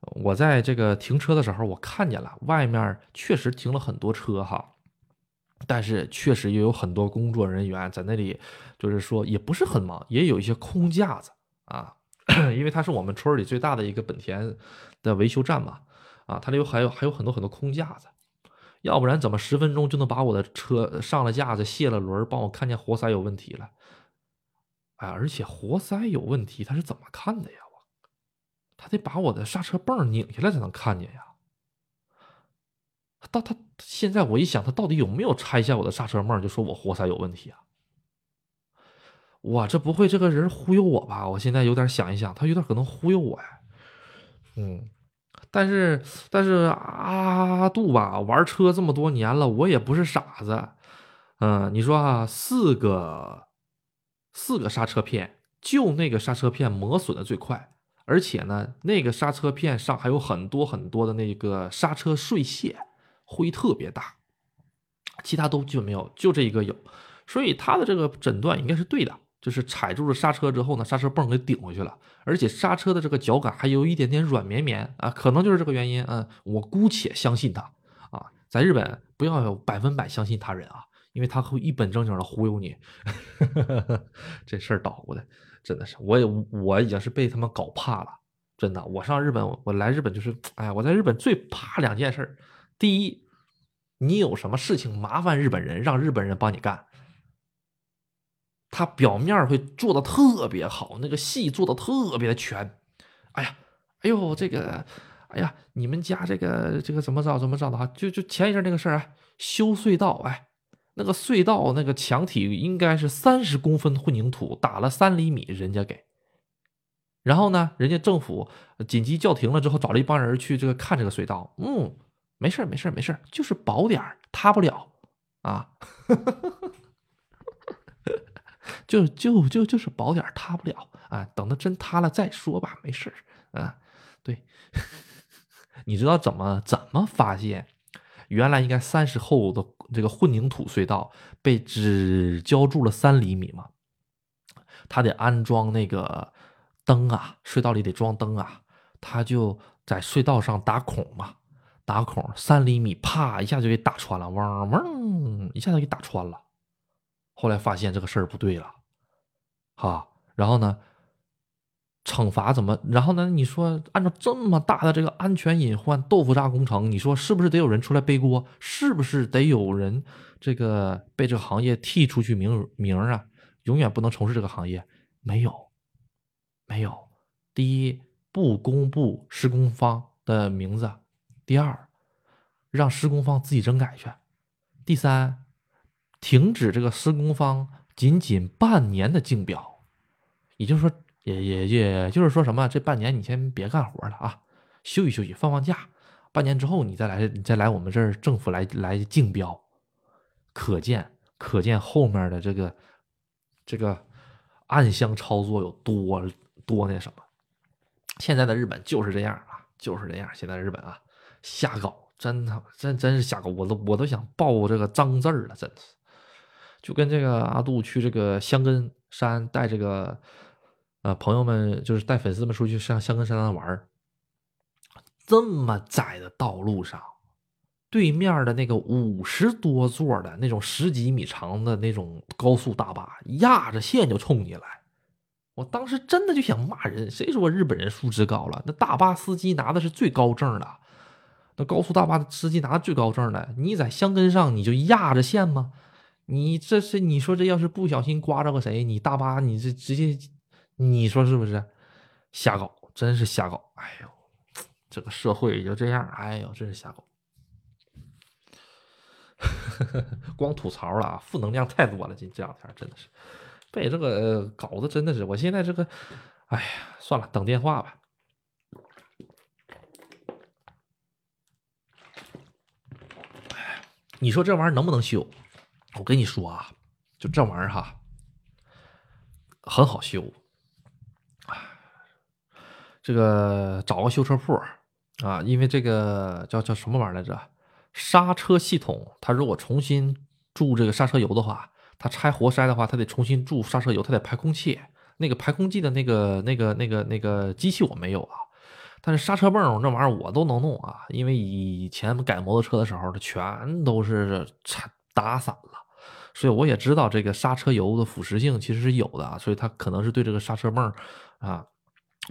我在这个停车的时候，我看见了外面确实停了很多车哈，但是确实也有很多工作人员在那里，就是说也不是很忙，也有一些空架子啊，因为它是我们村里最大的一个本田的维修站嘛，啊，它里有还有还有很多很多空架子，要不然怎么十分钟就能把我的车上了架子、卸了轮，帮我看见活塞有问题了？哎，而且活塞有问题，他是怎么看的呀？他得把我的刹车泵拧下来才能看见呀。到他现在我一想，他到底有没有拆下我的刹车泵，就说我活塞有问题啊？哇，这不会这个人忽悠我吧？我现在有点想一想，他有点可能忽悠我呀。嗯，但是但是阿杜吧，玩车这么多年了，我也不是傻子。嗯，你说啊，四个四个刹车片，就那个刹车片磨损的最快。而且呢，那个刹车片上还有很多很多的那个刹车碎屑，灰特别大，其他都基本没有，就这一个有，所以他的这个诊断应该是对的，就是踩住了刹车之后呢，刹车泵给顶回去了，而且刹车的这个脚感还有一点点软绵绵啊，可能就是这个原因。嗯，我姑且相信他啊，在日本不要百分百相信他人啊，因为他会一本正经的忽悠你。[LAUGHS] 这事儿捣鼓的真的是，我也我已经是被他们搞怕了，真的。我上日本，我来日本就是，哎，我在日本最怕两件事第一，你有什么事情麻烦日本人，让日本人帮你干。他表面会做的特别好，那个戏做的特别的全。哎呀，哎呦，这个，哎呀，你们家这个这个怎么着怎么着的哈？就就前一阵那个事儿啊，修隧道，哎，那个隧道那个墙体应该是三十公分混凝土，打了三厘米，人家给。然后呢，人家政府紧急叫停了之后，找了一帮人去这个看这个隧道。嗯，没事没事没事就是薄点塌不了啊。[LAUGHS] 就就就就是薄点塌不了啊，等它真塌了再说吧，没事啊。对，[LAUGHS] 你知道怎么怎么发现原来应该三十厚的这个混凝土隧道被只浇筑了三厘米吗？他得安装那个灯啊，隧道里得装灯啊，他就在隧道上打孔嘛，打孔三厘米，啪一下就给打穿了，嗡嗡一下就给打穿了。后来发现这个事儿不对了，哈，然后呢，惩罚怎么？然后呢？你说按照这么大的这个安全隐患、豆腐渣工程，你说是不是得有人出来背锅？是不是得有人这个被这个行业踢出去名名啊？永远不能从事这个行业？没有，没有。第一，不公布施工方的名字；第二，让施工方自己整改去；第三。停止这个施工方仅仅半年的竞标，也就是说，也也也就是说什么？这半年你先别干活了啊，休息休息，放放假。半年之后你再来，你再来我们这儿政府来来竞标。可见可见后面的这个这个暗箱操作有多多那什么？现在的日本就是这样啊，就是这样。现在日本啊，瞎搞，真他妈真真是瞎搞，我都我都想报这个脏字儿了，真是。就跟这个阿杜去这个香根山带这个呃朋友们，就是带粉丝们出去上香根山上玩这么窄的道路上，对面的那个五十多座的那种十几米长的那种高速大巴压着线就冲进来，我当时真的就想骂人，谁说日本人素质高了？那大巴司机拿的是最高证的，那高速大巴的司机拿最高证的，你在箱根上你就压着线吗？你这是你说这要是不小心刮着个谁，你大巴你这直接，你说是不是瞎搞？真是瞎搞！哎呦，这个社会就这样。哎呦，真是瞎搞！[LAUGHS] 光吐槽了，负能量太多了。这这两天真的是被这个搞得真的是，我现在这个，哎呀，算了，等电话吧。你说这玩意儿能不能修？我跟你说啊，就这玩意儿哈，很好修。这个找个修车铺啊，因为这个叫叫什么玩意儿来着？刹车系统，它如果重新注这个刹车油的话，它拆活塞的话，它得重新注刹车油，它得排空气。那个排空气的那个那个那个那个机器我没有啊，但是刹车泵这玩意儿我都能弄啊，因为以前改摩托车的时候，它全都是打散了。所以我也知道这个刹车油的腐蚀性其实是有的，所以它可能是对这个刹车泵啊，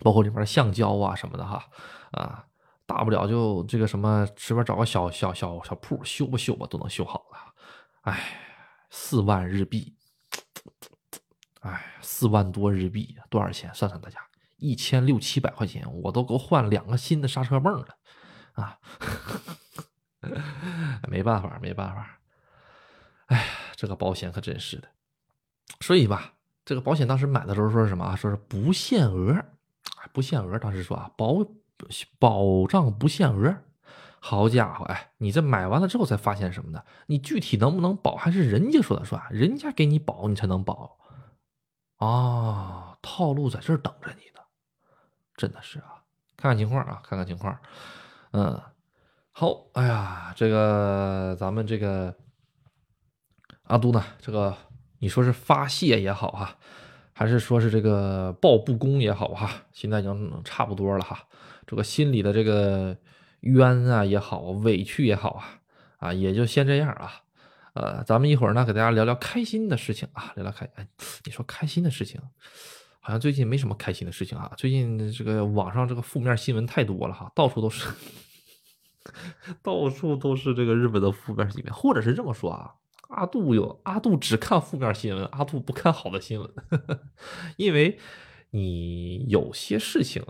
包括里面的橡胶啊什么的哈啊，大不了就这个什么随便找个小小小小铺修吧修吧都能修好了。哎，四万日币，哎，四万多日币多少钱？算算大家，一千六七百块钱，我都够换两个新的刹车泵了啊！[LAUGHS] 没办法，没办法。哎，这个保险可真是的，所以吧，这个保险当时买的时候说什么啊？说是不限额，不限额。当时说啊，保保障不限额。好家伙，哎，你这买完了之后才发现什么呢？你具体能不能保，还是人家说了算，人家给你保，你才能保。啊，套路在这儿等着你，真的是啊。看看情况啊，看看情况。嗯，好，哎呀，这个咱们这个。阿都呢？这个你说是发泄也好哈，还是说是这个报不公也好哈，现在已经差不多了哈。这个心里的这个冤啊也好，委屈也好啊，啊也就先这样啊。呃，咱们一会儿呢给大家聊聊开心的事情啊，聊聊开。哎，你说开心的事情，好像最近没什么开心的事情啊。最近这个网上这个负面新闻太多了哈，到处都是，[LAUGHS] 到处都是这个日本的负面新闻，或者是这么说啊。阿杜有阿杜只看负面新闻，阿杜不看好的新闻，[LAUGHS] 因为你有些事情，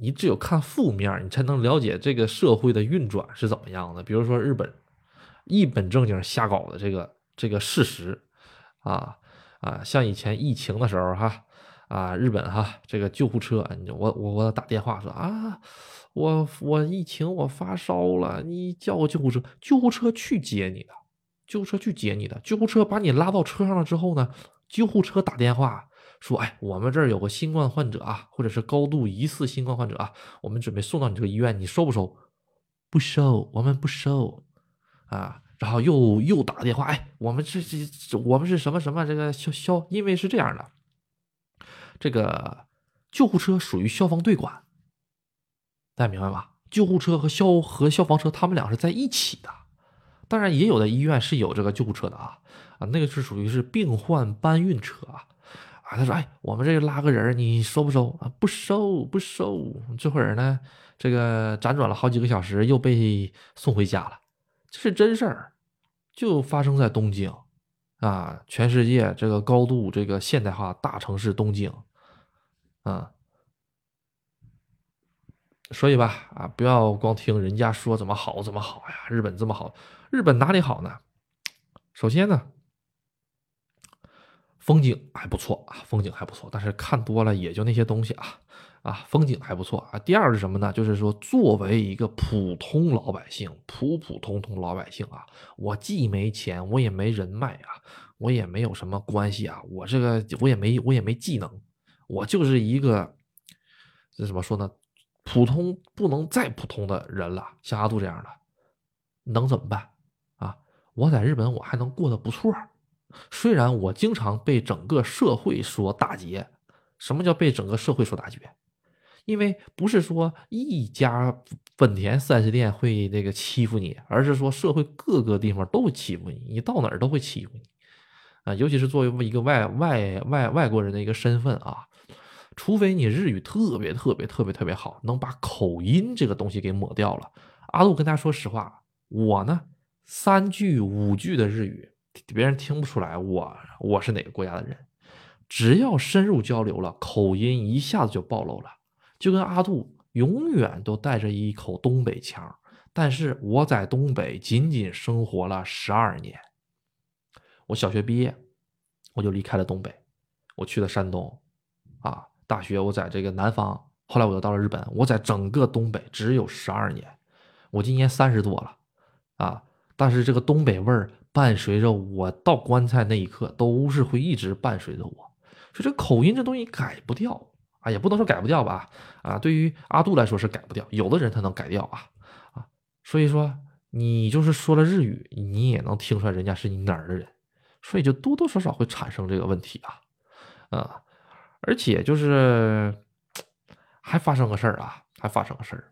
你只有看负面，你才能了解这个社会的运转是怎么样的。比如说日本一本正经瞎搞的这个这个事实啊啊，像以前疫情的时候哈，啊日本哈这个救护车，我我我打电话说啊，我我疫情我发烧了，你叫个救护车，救护车去接你的。救护车去接你的，救护车把你拉到车上了之后呢，救护车打电话说：“哎，我们这儿有个新冠患者啊，或者是高度疑似新冠患者啊，我们准备送到你这个医院，你收不收？不收，我们不收啊。”然后又又打电话：“哎，我们是这我们是什么什么这个消消？因为是这样的，这个救护车属于消防队管，大家明白吧？救护车和消和消防车他们俩是在一起的。”当然，也有的医院是有这个救护车的啊啊，那个是属于是病患搬运车啊啊。他说：“哎，我们这拉个人，你收不收啊？不收，不收。”这会儿呢，这个辗转了好几个小时，又被送回家了。这是真事儿，就发生在东京啊，全世界这个高度这个现代化大城市东京啊。所以吧，啊，不要光听人家说怎么好怎么好呀，日本这么好。日本哪里好呢？首先呢，风景还不错啊，风景还不错，但是看多了也就那些东西啊啊，风景还不错啊。第二是什么呢？就是说，作为一个普通老百姓，普普通通老百姓啊，我既没钱，我也没人脉啊，我也没有什么关系啊，我这个我也没我也没技能，我就是一个这怎么说呢？普通不能再普通的人了，像阿杜这样的，能怎么办啊？我在日本我还能过得不错，虽然我经常被整个社会所打劫。什么叫被整个社会所打劫？因为不是说一家本田 4S 店会那个欺负你，而是说社会各个地方都会欺负你，你到哪儿都会欺负你啊！尤其是作为一个外外外外国人的一个身份啊，除非你日语特别特别特别特别好，能把口音这个东西给抹掉了。阿杜跟大家说实话，我呢。三句五句的日语，别人听不出来我我是哪个国家的人。只要深入交流了，口音一下子就暴露了。就跟阿杜永远都带着一口东北腔，但是我在东北仅仅生活了十二年。我小学毕业，我就离开了东北，我去了山东。啊，大学我在这个南方，后来我又到了日本。我在整个东北只有十二年，我今年三十多了，啊。但是这个东北味儿伴随着我到棺材那一刻，都是会一直伴随着我。所以这口音这东西改不掉啊，也不能说改不掉吧？啊，对于阿杜来说是改不掉，有的人他能改掉啊啊。所以说你就是说了日语，你也能听出来人家是你哪儿的人，所以就多多少少会产生这个问题啊啊。而且就是还发生个事儿啊，还发生个事儿，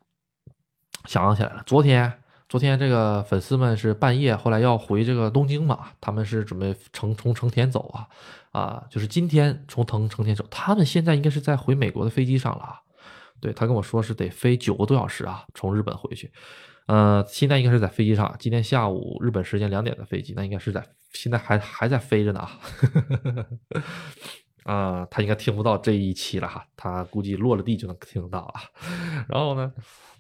想起来了，昨天。昨天这个粉丝们是半夜，后来要回这个东京嘛？他们是准备乘从成田走啊，啊，就是今天从腾成田走。他们现在应该是在回美国的飞机上了啊。对他跟我说是得飞九个多小时啊，从日本回去。呃，现在应该是在飞机上。今天下午日本时间两点的飞机，那应该是在现在还还在飞着呢啊。[LAUGHS] 啊，他应该听不到这一期了哈，他估计落了地就能听到啊。[LAUGHS] 然后呢？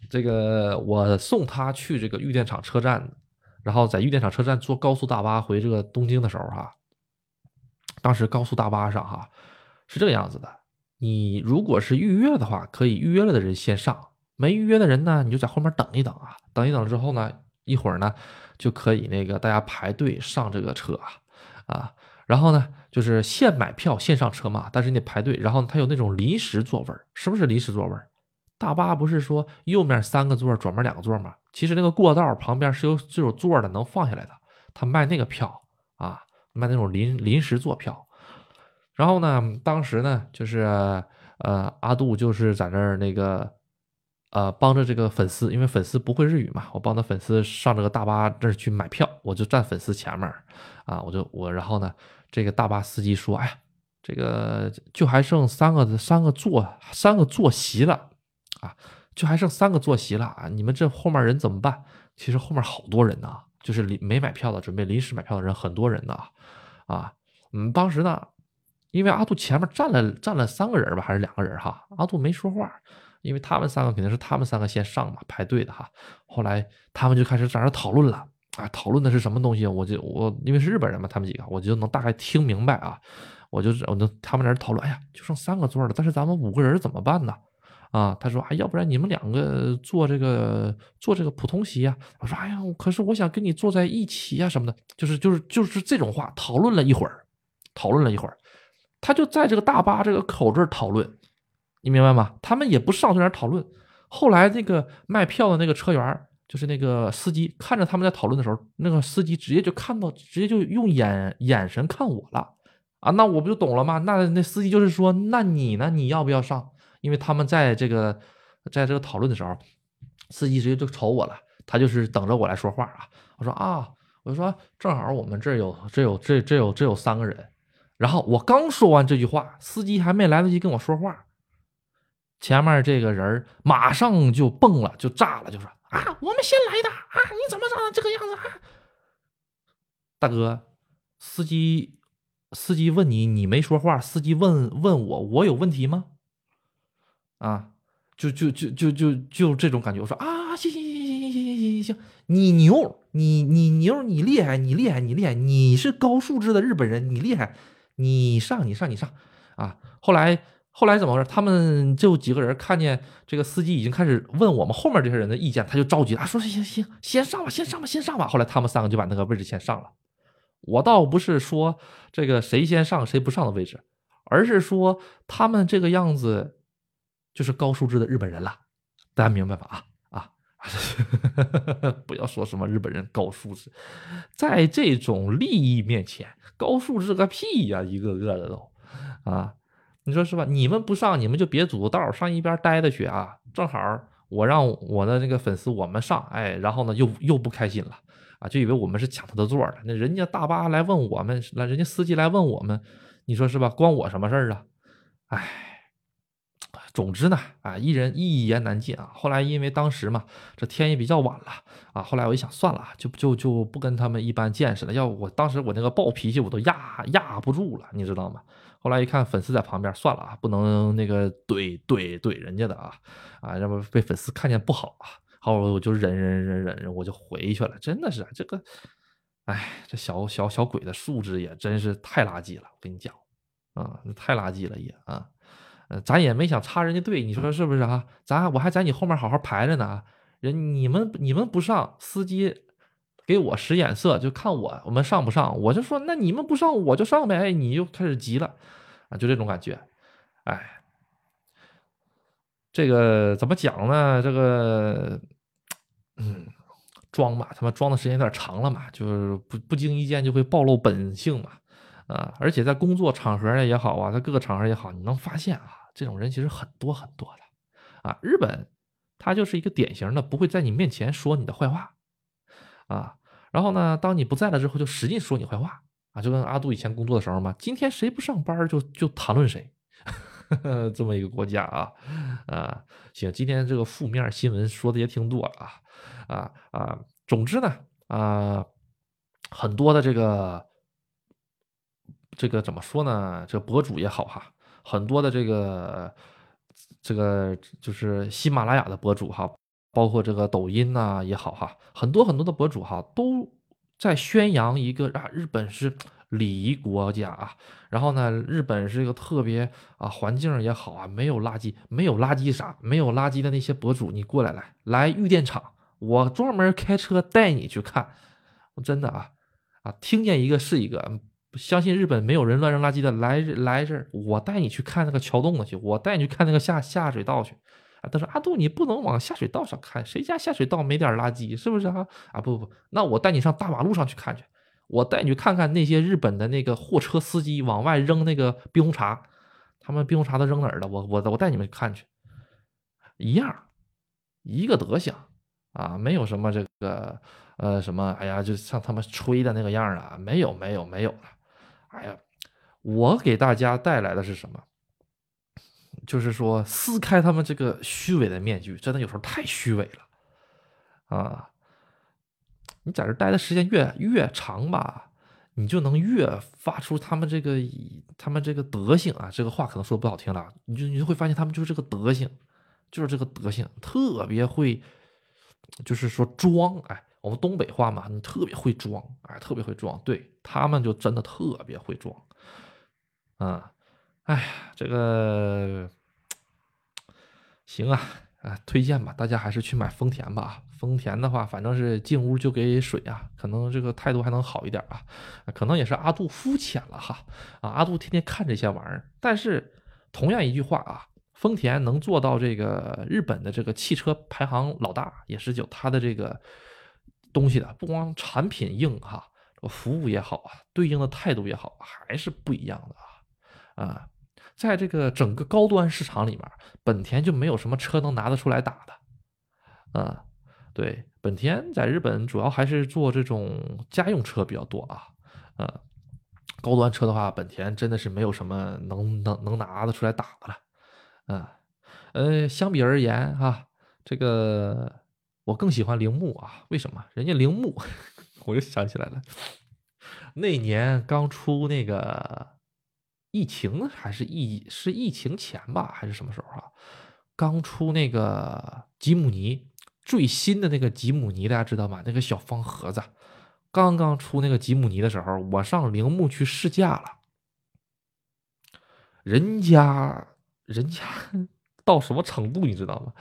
这个我送他去这个玉电厂车站，然后在玉电厂车站坐高速大巴回这个东京的时候，哈，当时高速大巴上哈是这个样子的：你如果是预约的话，可以预约了的人先上；没预约的人呢，你就在后面等一等啊。等一等之后呢，一会儿呢就可以那个大家排队上这个车啊啊。然后呢就是现买票现上车嘛，但是你得排队。然后它有那种临时座位是不是临时座位大巴不是说右面三个座，左面两个座吗？其实那个过道旁边是有是有座的，能放下来的。他卖那个票啊，卖那种临临时坐票。然后呢，当时呢，就是呃，阿杜就是在那儿那个呃，帮着这个粉丝，因为粉丝不会日语嘛，我帮他粉丝上这个大巴那儿去买票，我就站粉丝前面啊，我就我然后呢，这个大巴司机说，哎呀，这个就还剩三个三个座三个坐席了啊，就还剩三个坐席了啊，你们这后面人怎么办？其实后面好多人呢，就是临没买票的，准备临时买票的人很多人呢，啊，嗯，当时呢。因为阿杜前面站了站了三个人吧，还是两个人哈？阿杜没说话，因为他们三个肯定是他们三个先上嘛，排队的哈。后来他们就开始在那讨论了啊，讨论的是什么东西？我就我因为是日本人嘛，他们几个我就能大概听明白啊。我就我能他们在那讨论，哎呀，就剩三个座了，但是咱们五个人怎么办呢？啊，他说，哎，要不然你们两个坐这个坐这个普通席呀？我说，哎呀，可是我想跟你坐在一起呀什么的，就是就是就是这种话，讨论了一会儿，讨论了一会儿。他就在这个大巴这个口这儿讨论，你明白吗？他们也不上去那讨论。后来那个卖票的那个车员，就是那个司机，看着他们在讨论的时候，那个司机直接就看到，直接就用眼眼神看我了啊！那我不就懂了吗？那那司机就是说，那你呢？你要不要上？因为他们在这个在这个讨论的时候，司机直接就瞅我了，他就是等着我来说话啊。我说啊，我说正好我们这有这有这这有这有三个人。然后我刚说完这句话，司机还没来得及跟我说话，前面这个人马上就蹦了，就炸了，就说：“啊，我们先来的啊，你怎么长成这个样子啊？”大哥，司机，司机问你，你没说话，司机问问我，我有问题吗？啊，就就就就就就这种感觉。我说啊，行行行行行行行行行，你牛，你你牛，你厉害，你厉害，你厉害，你是高素质的日本人，你厉害。你上，你上，你上，啊！后来，后来怎么回事？他们就几个人看见这个司机已经开始问我们后面这些人的意见，他就着急了，说：“行行行，先上吧，先上吧，先上吧。”后来他们三个就把那个位置先上了。我倒不是说这个谁先上谁不上的位置，而是说他们这个样子就是高素质的日本人了，大家明白吧？啊！[LAUGHS] 不要说什么日本人高素质，在这种利益面前，高素质个屁呀！一个个的都啊，你说是吧？你们不上，你们就别阻道，上一边待着去啊！正好我让我的那个粉丝我们上，哎，然后呢又又不开心了啊，就以为我们是抢他的座了。那人家大巴来问我们，来人家司机来问我们，你说是吧？关我什么事儿啊？哎。总之呢，啊，一人一言难尽啊。后来因为当时嘛，这天也比较晚了啊。后来我一想，算了，就就就不跟他们一般见识了。要我当时我那个暴脾气我都压压不住了，你知道吗？后来一看粉丝在旁边，算了啊，不能那个怼怼怼人家的啊啊，要不被粉丝看见不好啊。后来，我就忍忍忍忍忍，我就回去了。真的是这个，哎，这小小小鬼的素质也真是太垃圾了。我跟你讲啊，太垃圾了也啊。呃，咱也没想插人家队，你说是不是啊？咱我还在你后面好好排着呢，人你们你们不上，司机给我使眼色，就看我我们上不上，我就说那你们不上我就上呗，你就开始急了。啊，就这种感觉，哎，这个怎么讲呢？这个，嗯，装吧，他妈装的时间有点长了嘛，就是不不经意间就会暴露本性嘛，啊，而且在工作场合也好啊，在各个场合也好，你能发现啊。这种人其实很多很多的，啊，日本，他就是一个典型的不会在你面前说你的坏话，啊，然后呢，当你不在了之后，就使劲说你坏话，啊，就跟阿杜以前工作的时候嘛，今天谁不上班就就谈论谁，[LAUGHS] 这么一个国家啊，啊，行，今天这个负面新闻说的也挺多啊，啊啊，总之呢，啊，很多的这个这个怎么说呢？这博主也好哈。很多的这个这个就是喜马拉雅的博主哈，包括这个抖音呐也好哈，很多很多的博主哈都在宣扬一个啊，日本是礼仪国家啊，然后呢，日本是一个特别啊环境也好啊，没有垃圾，没有垃圾啥，没有垃圾的那些博主，你过来来来玉电厂，我专门开车带你去看，真的啊啊，听见一个是一个。相信日本没有人乱扔垃圾的，来来这儿，我带你去看那个桥洞子去，我带你去看那个下下水道去。他说阿杜，你不能往下水道上看，谁家下水道没点垃圾？是不是啊？啊，不不，那我带你上大马路上去看去，我带你去看看那些日本的那个货车司机往外扔那个冰红茶，他们冰红茶都扔哪儿了？我我我带你们看去，一样，一个德行啊，没有什么这个呃什么，哎呀，就像他们吹的那个样啊，没有没有没有了，哎呀，我给大家带来的是什么？就是说撕开他们这个虚伪的面具，真的有时候太虚伪了啊。你在这待的时间越越长吧，你就能越发出他们这个他们这个德行啊。这个话可能说的不好听了，你就你就会发现他们就是这个德行，就是这个德行，特别会，就是说装。哎，我们东北话嘛，你特别会装，哎，特别会装。对他们就真的特别会装，啊，哎呀，这个行啊。啊，推荐吧，大家还是去买丰田吧。丰田的话，反正是进屋就给水啊，可能这个态度还能好一点啊。可能也是阿杜肤浅了哈。啊，阿杜天天看这些玩意儿。但是同样一句话啊，丰田能做到这个日本的这个汽车排行老大，也是有它的这个东西的。不光产品硬哈，服务也好啊，对应的态度也好，还是不一样的啊。啊。在这个整个高端市场里面，本田就没有什么车能拿得出来打的，啊，对，本田在日本主要还是做这种家用车比较多啊，呃，高端车的话，本田真的是没有什么能能能拿得出来打的了，啊，呃，相比而言哈，这个我更喜欢铃木啊，为什么？人家铃木，[LAUGHS] 我又想起来了，那年刚出那个。疫情还是疫是疫情前吧，还是什么时候啊？刚出那个吉姆尼最新的那个吉姆尼，大家知道吗？那个小方盒子，刚刚出那个吉姆尼的时候，我上铃木去试驾了，人家人家到什么程度你知道吗？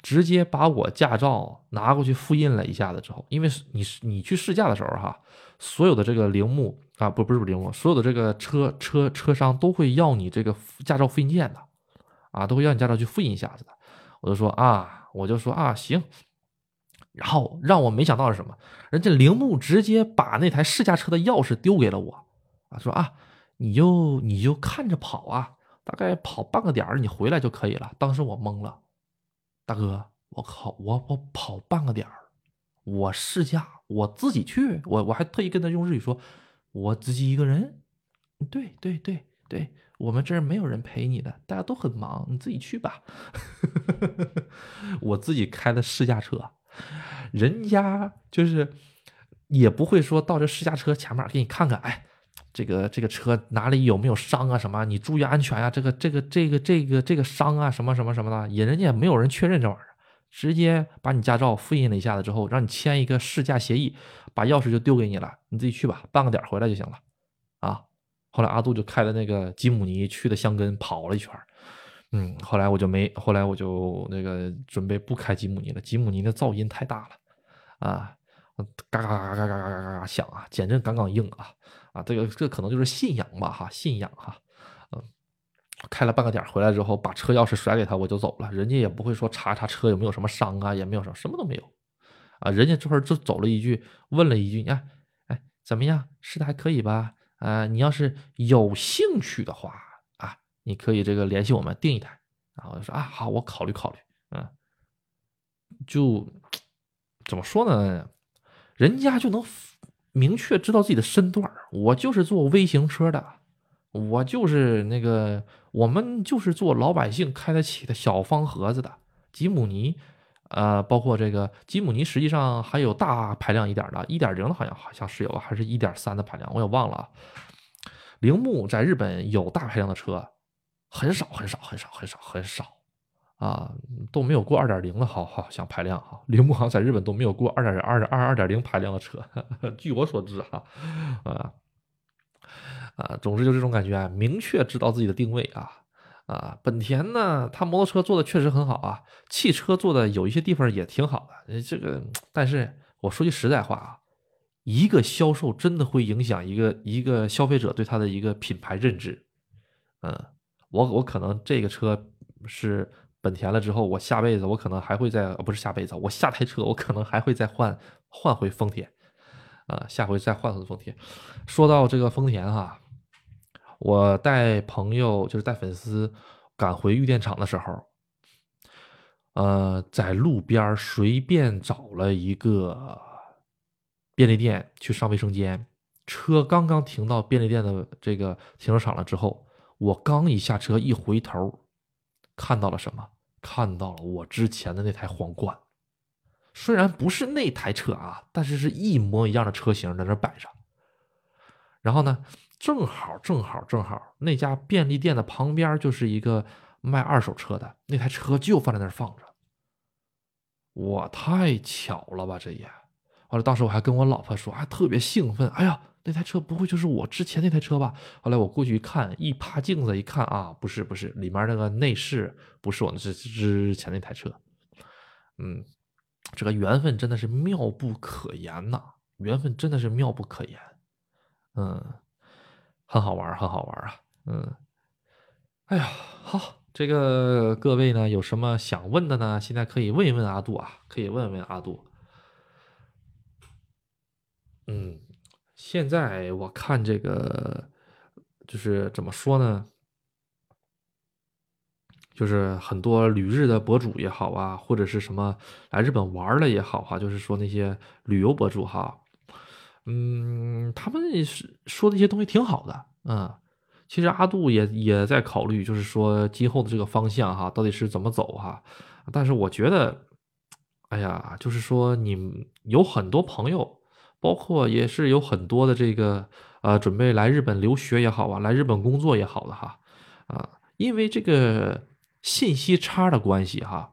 直接把我驾照拿过去复印了一下子之后，因为你你去试驾的时候哈，所有的这个铃木。啊，不，不是铃木，所有的这个车车车商都会要你这个驾照复印件的，啊，都会要你驾照去复印一下子的。我就说啊，我就说啊，行。然后让我没想到是什么？人家铃木直接把那台试驾车的钥匙丢给了我，啊，说啊，你就你就看着跑啊，大概跑半个点儿，你回来就可以了。当时我懵了，大哥，我靠，我我跑半个点儿，我试驾我自己去，我我还特意跟他用日语说。我自己一个人，对对对对，我们这儿没有人陪你的，大家都很忙，你自己去吧。[LAUGHS] 我自己开的试驾车，人家就是也不会说到这试驾车前面给你看看，哎，这个这个车哪里有没有伤啊？什么？你注意安全呀！这个这个这个这个这个伤啊，什么什么什么的，也人家也没有人确认这玩意儿，直接把你驾照复印了一下子之后，让你签一个试驾协议。把钥匙就丢给你了，你自己去吧，半个点回来就行了，啊！后来阿杜就开了那个吉姆尼去的香根跑了一圈，嗯，后来我就没，后来我就那个准备不开吉姆尼了，吉姆尼的噪音太大了，啊，嘎嘎嘎嘎嘎嘎嘎嘎嘎响啊，减震杠杠硬啊，啊，这个这可能就是信仰吧，哈，信仰哈，嗯，开了半个点回来之后，把车钥匙甩给他，我就走了，人家也不会说查查车有没有什么伤啊，也没有什么，什么都没有。啊，人家这会儿就走了一句，问了一句，你看，哎，怎么样？试的还可以吧？啊，你要是有兴趣的话，啊，你可以这个联系我们订一台。然后我说啊，好，我考虑考虑。嗯，就怎么说呢？人家就能明确知道自己的身段我就是做微型车的，我就是那个，我们就是做老百姓开得起的小方盒子的吉姆尼。呃，包括这个吉姆尼，实际上还有大排量一点的，一点零的好像好像是有，还是一点三的排量，我也忘了。铃木在日本有大排量的车，很少很少很少很少很少啊，都没有过二点零的，好好像排量哈。铃木好像在日本都没有过二点二二二点零排量的车，[LAUGHS] 据我所知哈，啊啊，总之就这种感觉，明确知道自己的定位啊。啊，本田呢，它摩托车做的确实很好啊，汽车做的有一些地方也挺好的。这个，但是我说句实在话啊，一个销售真的会影响一个一个消费者对它的一个品牌认知。嗯，我我可能这个车是本田了之后，我下辈子我可能还会再，不是下辈子，我下台车我可能还会再换换回丰田。啊，下回再换回丰田。说到这个丰田哈，我带朋友就是带粉丝赶回玉电厂的时候，呃，在路边随便找了一个便利店去上卫生间，车刚刚停到便利店的这个停车场了之后，我刚一下车一回头，看到了什么？看到了我之前的那台皇冠。虽然不是那台车啊，但是是一模一样的车型在那摆着。然后呢，正好正好正好那家便利店的旁边就是一个卖二手车的，那台车就放在那儿放着。我太巧了吧，这也。完了，当时我还跟我老婆说，还特别兴奋。哎呀，那台车不会就是我之前那台车吧？后来我过去一看，一趴镜子一看啊，不是不是，里面那个内饰不是我那之之前那台车。嗯。这个缘分真的是妙不可言呐，缘分真的是妙不可言，嗯，很好玩，很好玩啊，嗯，哎呀，好，这个各位呢有什么想问的呢？现在可以问一问阿杜啊，可以问问阿杜。嗯，现在我看这个就是怎么说呢？就是很多旅日的博主也好啊，或者是什么来日本玩了也好哈，就是说那些旅游博主哈，嗯，他们是说的一些东西挺好的，嗯，其实阿杜也也在考虑，就是说今后的这个方向哈，到底是怎么走哈，但是我觉得，哎呀，就是说你有很多朋友，包括也是有很多的这个呃准备来日本留学也好啊，来日本工作也好的哈，啊，因为这个。信息差的关系哈，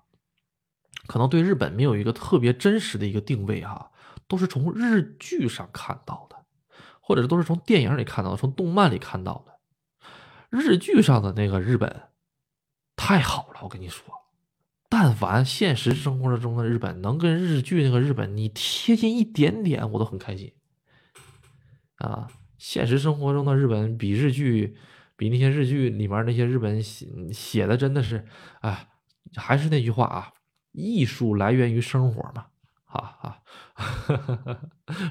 可能对日本没有一个特别真实的一个定位哈，都是从日剧上看到的，或者都是从电影里看到的，从动漫里看到的。日剧上的那个日本太好了，我跟你说，但凡现实生活中的日本能跟日剧那个日本你贴近一点点，我都很开心啊。现实生活中的日本比日剧。比那些日剧里面那些日本写写的真的是，哎，还是那句话啊，艺术来源于生活嘛，哈哈，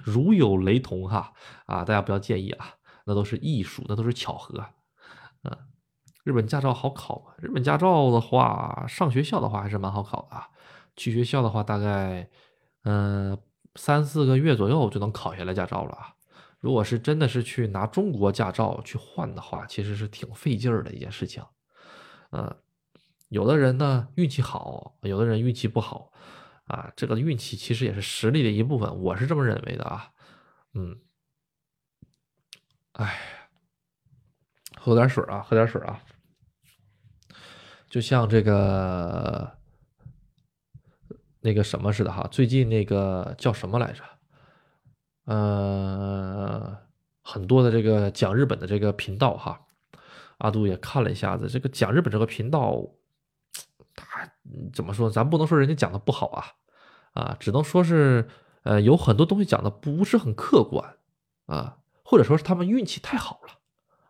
如有雷同哈啊，大家不要介意啊，那都是艺术，那都是巧合，嗯，日本驾照好考吗？日本驾照的话，上学校的话还是蛮好考的啊，去学校的话大概嗯三四个月左右就能考下来驾照了啊。如果是真的是去拿中国驾照去换的话，其实是挺费劲儿的一件事情。嗯，有的人呢运气好，有的人运气不好，啊，这个运气其实也是实力的一部分，我是这么认为的啊。嗯，哎，喝点水啊，喝点水啊。就像这个那个什么似的哈，最近那个叫什么来着？呃，很多的这个讲日本的这个频道哈，阿杜也看了一下子，这个讲日本这个频道，他怎么说？咱不能说人家讲的不好啊，啊，只能说是呃有很多东西讲的不是很客观啊，或者说是他们运气太好了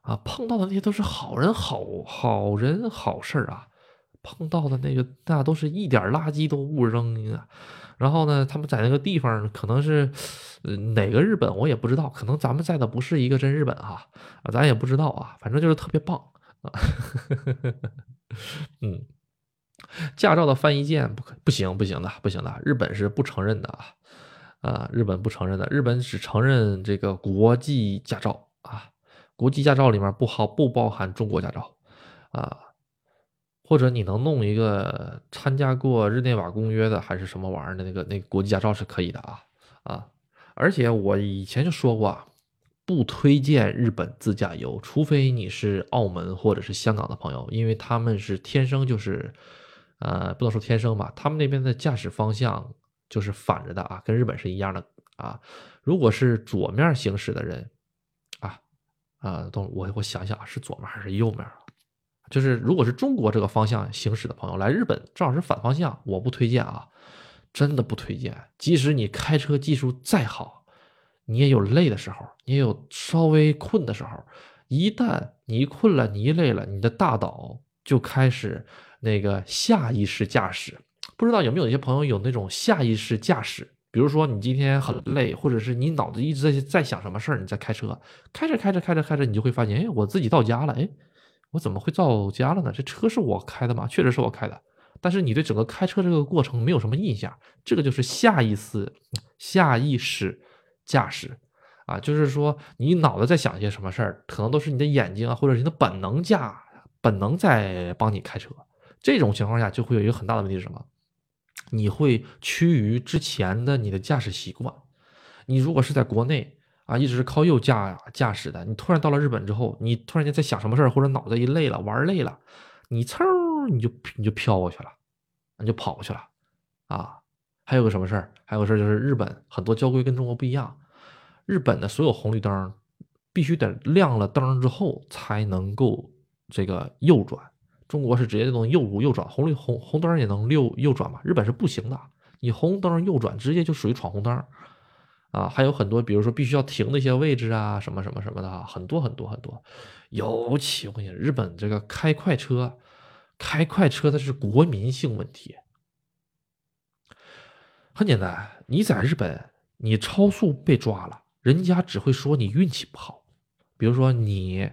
啊，碰到的那些都是好人好好人好事儿啊，碰到的那个那都是一点垃圾都不扔啊。然后呢，他们在那个地方可能是，哪个日本我也不知道，可能咱们在的不是一个真日本哈，啊，咱也不知道啊，反正就是特别棒啊，[LAUGHS] 嗯，驾照的翻译件不可不行不行的不行的，日本是不承认的啊，啊，日本不承认的，日本只承认这个国际驾照啊，国际驾照里面不好不包含中国驾照啊。或者你能弄一个参加过日内瓦公约的还是什么玩意儿的那个那个国际驾照是可以的啊啊！而且我以前就说过，不推荐日本自驾游，除非你是澳门或者是香港的朋友，因为他们是天生就是，呃，不能说天生吧，他们那边的驾驶方向就是反着的啊，跟日本是一样的啊。如果是左面行驶的人，啊啊，等我我想想啊，是左面还是右面？就是如果是中国这个方向行驶的朋友来日本，正好是反方向，我不推荐啊，真的不推荐。即使你开车技术再好，你也有累的时候，你也有稍微困的时候。一旦你一困了，你一累了，你的大脑就开始那个下意识驾驶。不知道有没有一些朋友有那种下意识驾驶比如说你今天很累，或者是你脑子一直在在想什么事儿，你在开车，开着开着开着开着，你就会发现，哎，我自己到家了，哎，我怎么会到家了呢？这车是我开的吗？确实是我开的，但是你对整个开车这个过程没有什么印象，这个就是下意识、下意识驾驶啊，就是说你脑子在想些什么事儿，可能都是你的眼睛啊，或者是你的本能驾本能在帮你开车。这种情况下就会有一个很大的问题是什么？你会趋于之前的你的驾驶习惯。你如果是在国内啊，一直是靠右驾驾驶的，你突然到了日本之后，你突然间在想什么事儿，或者脑子一累了，玩累了，你嗖你就你就飘过去了，你就跑过去了啊。还有个什么事儿？还有个事儿就是日本很多交规跟中国不一样，日本的所有红绿灯必须得亮了灯之后才能够这个右转。中国是直接就能右右转，红绿红红灯也能右右转嘛？日本是不行的，你红灯右转直接就属于闯红灯啊！还有很多，比如说必须要停的一些位置啊，什么什么什么的，很多很多很多。尤其我跟你讲日本这个开快车，开快车的是国民性问题。很简单，你在日本你超速被抓了，人家只会说你运气不好。比如说你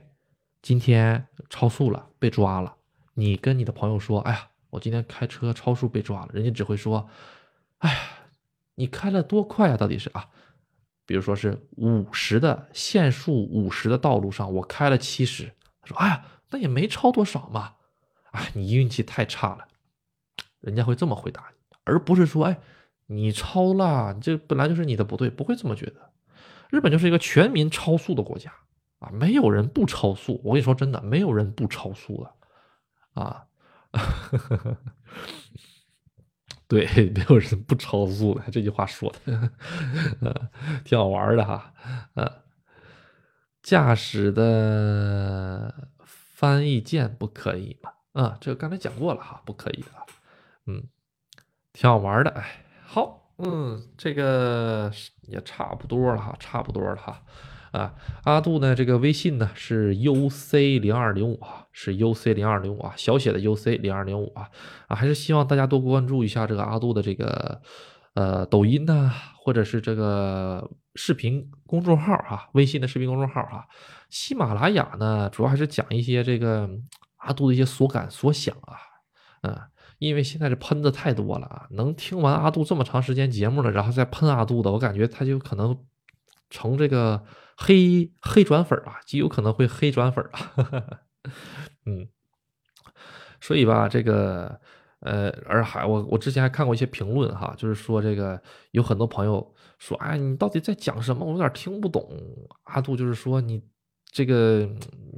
今天超速了被抓了。你跟你的朋友说：“哎呀，我今天开车超速被抓了。”人家只会说：“哎呀，你开了多快啊？到底是啊？比如说是五十的限速，五十的道路上我开了七十。”他说：“哎呀，那也没超多少嘛。”哎，你运气太差了。人家会这么回答你，而不是说：“哎，你超了，这本来就是你的不对。”不会这么觉得。日本就是一个全民超速的国家啊，没有人不超速。我跟你说真的，没有人不超速的。啊，对，没有人不超速的，这句话说的，挺好玩的哈。嗯，驾驶的翻译键不可以吗？啊，这个刚才讲过了哈，不可以啊。嗯，挺好玩的。哎，好，嗯，这个也差不多了哈，差不多了哈。啊，阿杜呢？这个微信呢是 uc 零二零五啊，是 uc 零二零五啊，小写的 uc 零二零五啊啊，还是希望大家多关注一下这个阿杜的这个呃抖音呐，或者是这个视频公众号哈，微信的视频公众号哈。喜马拉雅呢，主要还是讲一些这个阿杜的一些所感所想啊，嗯，因为现在这喷子太多了啊，能听完阿杜这么长时间节目了，然后再喷阿杜的，我感觉他就可能成这个。黑黑转粉啊，极有可能会黑转粉啊，[LAUGHS] 嗯，所以吧，这个呃，而还我我之前还看过一些评论哈，就是说这个有很多朋友说，哎，你到底在讲什么？我有点听不懂。阿杜就是说你。这个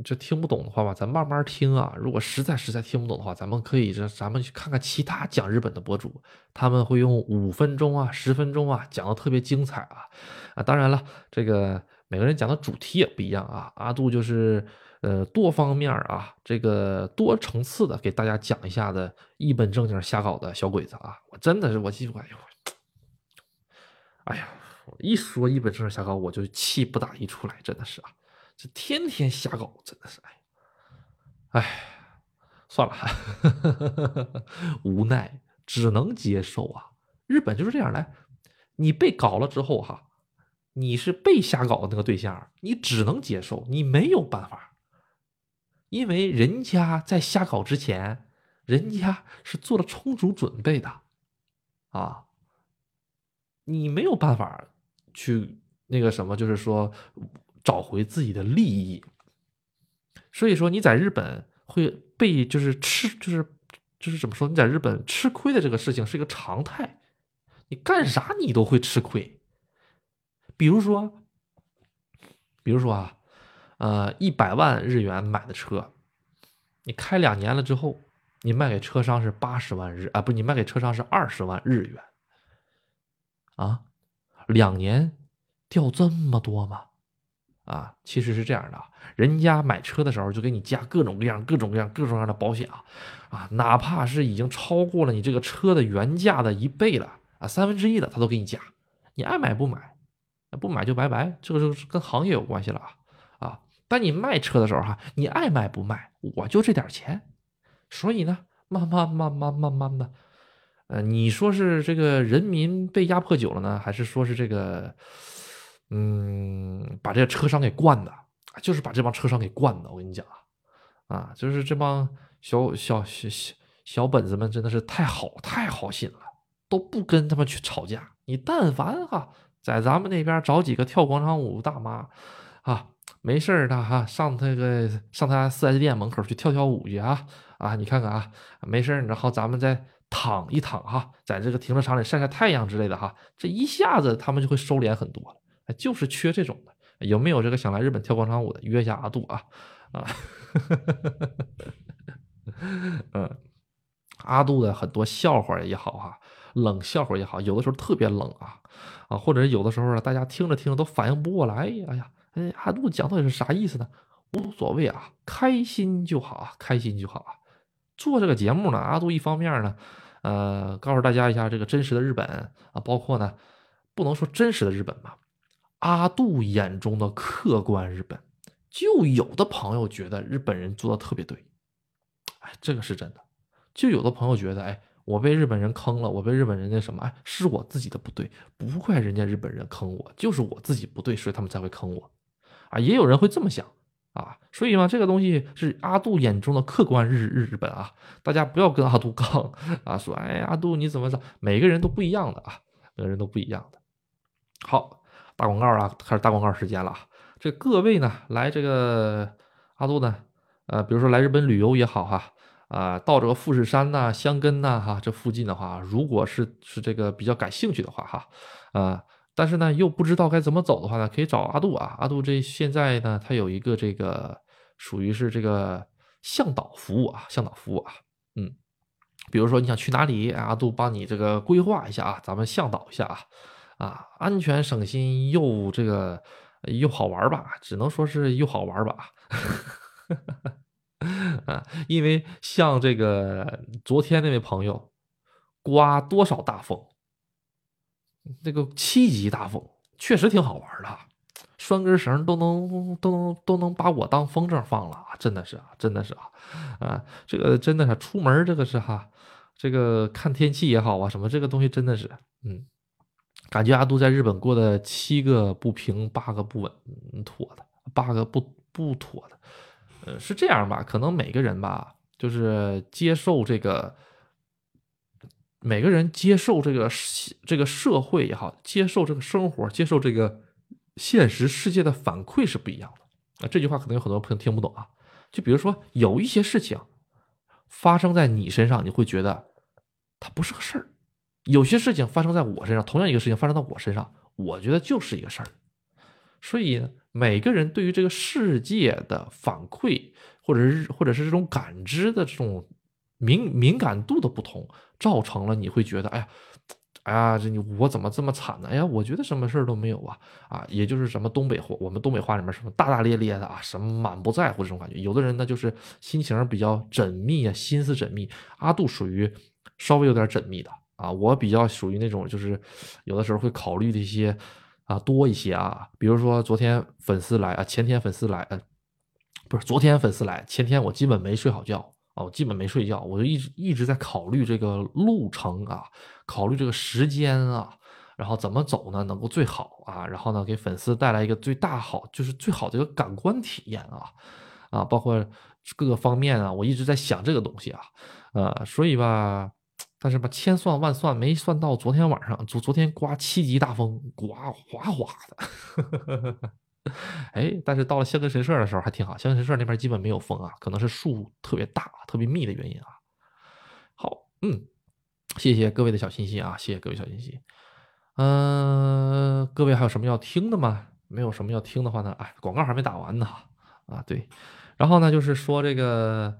这听不懂的话吧，咱慢慢听啊。如果实在实在听不懂的话，咱们可以这咱们去看看其他讲日本的博主，他们会用五分钟啊、十分钟啊讲的特别精彩啊啊！当然了，这个每个人讲的主题也不一样啊。阿杜就是呃多方面啊，这个多层次的给大家讲一下的一本正经瞎搞的小鬼子啊。我真的是我记住，哎呦，哎呀，我一说一本正经瞎搞，我就气不打一处来，真的是啊。这天天瞎搞，真的是哎，哎，算了，[LAUGHS] 无奈只能接受啊。日本就是这样来，你被搞了之后哈，你是被瞎搞的那个对象，你只能接受，你没有办法，因为人家在瞎搞之前，人家是做了充足准备的啊，你没有办法去那个什么，就是说。找回自己的利益，所以说你在日本会被就是吃就是就是怎么说？你在日本吃亏的这个事情是一个常态，你干啥你都会吃亏。比如说，比如说啊，呃，一百万日元买的车，你开两年了之后，你卖给车商是八十万日啊，不，你卖给车商是二十万日元，啊，两年掉这么多吗？啊，其实是这样的，人家买车的时候就给你加各种各样、各种各样、各种各样的保险啊，哪怕是已经超过了你这个车的原价的一倍了啊，三分之一的他都给你加，你爱买不买，不买就拜拜，这个就是跟行业有关系了啊啊！但你卖车的时候哈，你爱卖不卖，我就这点钱，所以呢，慢慢慢慢慢慢的，呃，你说是这个人民被压迫久了呢，还是说是这个，嗯，把这个车商给惯的？就是把这帮车商给惯的。我跟你讲啊，啊，就是这帮小小小小小本子们真的是太好太好心了，都不跟他们去吵架。你但凡哈，在咱们那边找几个跳广场舞大妈啊，没事儿的哈，上那个上他四 S 店门口去跳跳舞去啊啊，你看看啊，没事儿，然后咱们再。躺一躺哈，在这个停车场里晒晒太阳之类的哈，这一下子他们就会收敛很多，就是缺这种的。有没有这个想来日本跳广场舞的？约一下阿杜啊啊，[LAUGHS] 嗯，阿杜的很多笑话也好哈，冷笑话也好，有的时候特别冷啊啊，或者有的时候啊，大家听着听着都反应不过来，哎呀，哎，阿杜讲到底是啥意思呢？无所谓啊，开心就好啊，开心就好啊。做这个节目呢，阿杜一方面呢。呃，告诉大家一下这个真实的日本啊，包括呢，不能说真实的日本吧，阿杜眼中的客观日本，就有的朋友觉得日本人做的特别对，哎，这个是真的，就有的朋友觉得，哎，我被日本人坑了，我被日本人那什么，哎，是我自己的不对，不怪人家日本人坑我，就是我自己不对，所以他们才会坑我，啊，也有人会这么想。啊，所以嘛，这个东西是阿杜眼中的客观日日日本啊，大家不要跟阿杜杠啊，说哎，阿杜你怎么着？每个人都不一样的啊，每个人都不一样的。好，打广告啊，开始打广告时间了。这各位呢，来这个阿杜呢，呃，比如说来日本旅游也好哈，啊到这个富士山呐、香根呐哈，这附近的话，如果是是这个比较感兴趣的话哈，啊。但是呢，又不知道该怎么走的话呢，可以找阿杜啊。阿杜这现在呢，他有一个这个属于是这个向导服务啊，向导服务啊。嗯，比如说你想去哪里，阿杜帮你这个规划一下啊，咱们向导一下啊，啊，安全省心又这个又好玩吧，只能说是又好玩吧。[LAUGHS] [LAUGHS] 啊，因为像这个昨天那位朋友，刮多少大风。这个七级大风确实挺好玩的，拴根绳都能都能都能把我当风筝放了啊！真的是啊，真的是啊，啊，这个真的是出门这个是哈，这个看天气也好啊，什么这个东西真的是，嗯，感觉阿杜在日本过的七个不平八个不稳妥的，八个不不妥的，呃，是这样吧？可能每个人吧，就是接受这个。每个人接受这个这个社会也好，接受这个生活，接受这个现实世界的反馈是不一样的啊。这句话可能有很多朋友听不懂啊。就比如说，有一些事情发生在你身上，你会觉得它不是个事儿；有些事情发生在我身上，同样一个事情发生到我身上，我觉得就是一个事儿。所以，每个人对于这个世界的反馈，或者是或者是这种感知的这种。敏敏感度的不同，造成了你会觉得，哎呀，哎呀，这你我怎么这么惨呢？哎呀，我觉得什么事儿都没有啊啊，也就是什么东北话，我们东北话里面什么大大咧咧的啊，什么满不在乎这种感觉。有的人呢，就是心情比较缜密啊，心思缜密。阿杜属于稍微有点缜密的啊，我比较属于那种就是有的时候会考虑的一些啊多一些啊，比如说昨天粉丝来啊，前天粉丝来，呃，不是昨天粉丝来，前天我基本没睡好觉。啊，我，基本没睡觉，我就一直一直在考虑这个路程啊，考虑这个时间啊，然后怎么走呢能够最好啊，然后呢给粉丝带来一个最大好，就是最好的一个感官体验啊，啊，包括各个方面啊，我一直在想这个东西啊，呃，所以吧，但是吧，千算万算没算到昨天晚上，昨昨天刮七级大风，刮哗哗的。[LAUGHS] 哎，但是到了香根神社的时候还挺好，香根神社那边基本没有风啊，可能是树特别大、特别密的原因啊。好，嗯，谢谢各位的小心心啊，谢谢各位小心心。嗯，各位还有什么要听的吗？没有什么要听的话呢，哎，广告还没打完呢啊，对，然后呢就是说这个。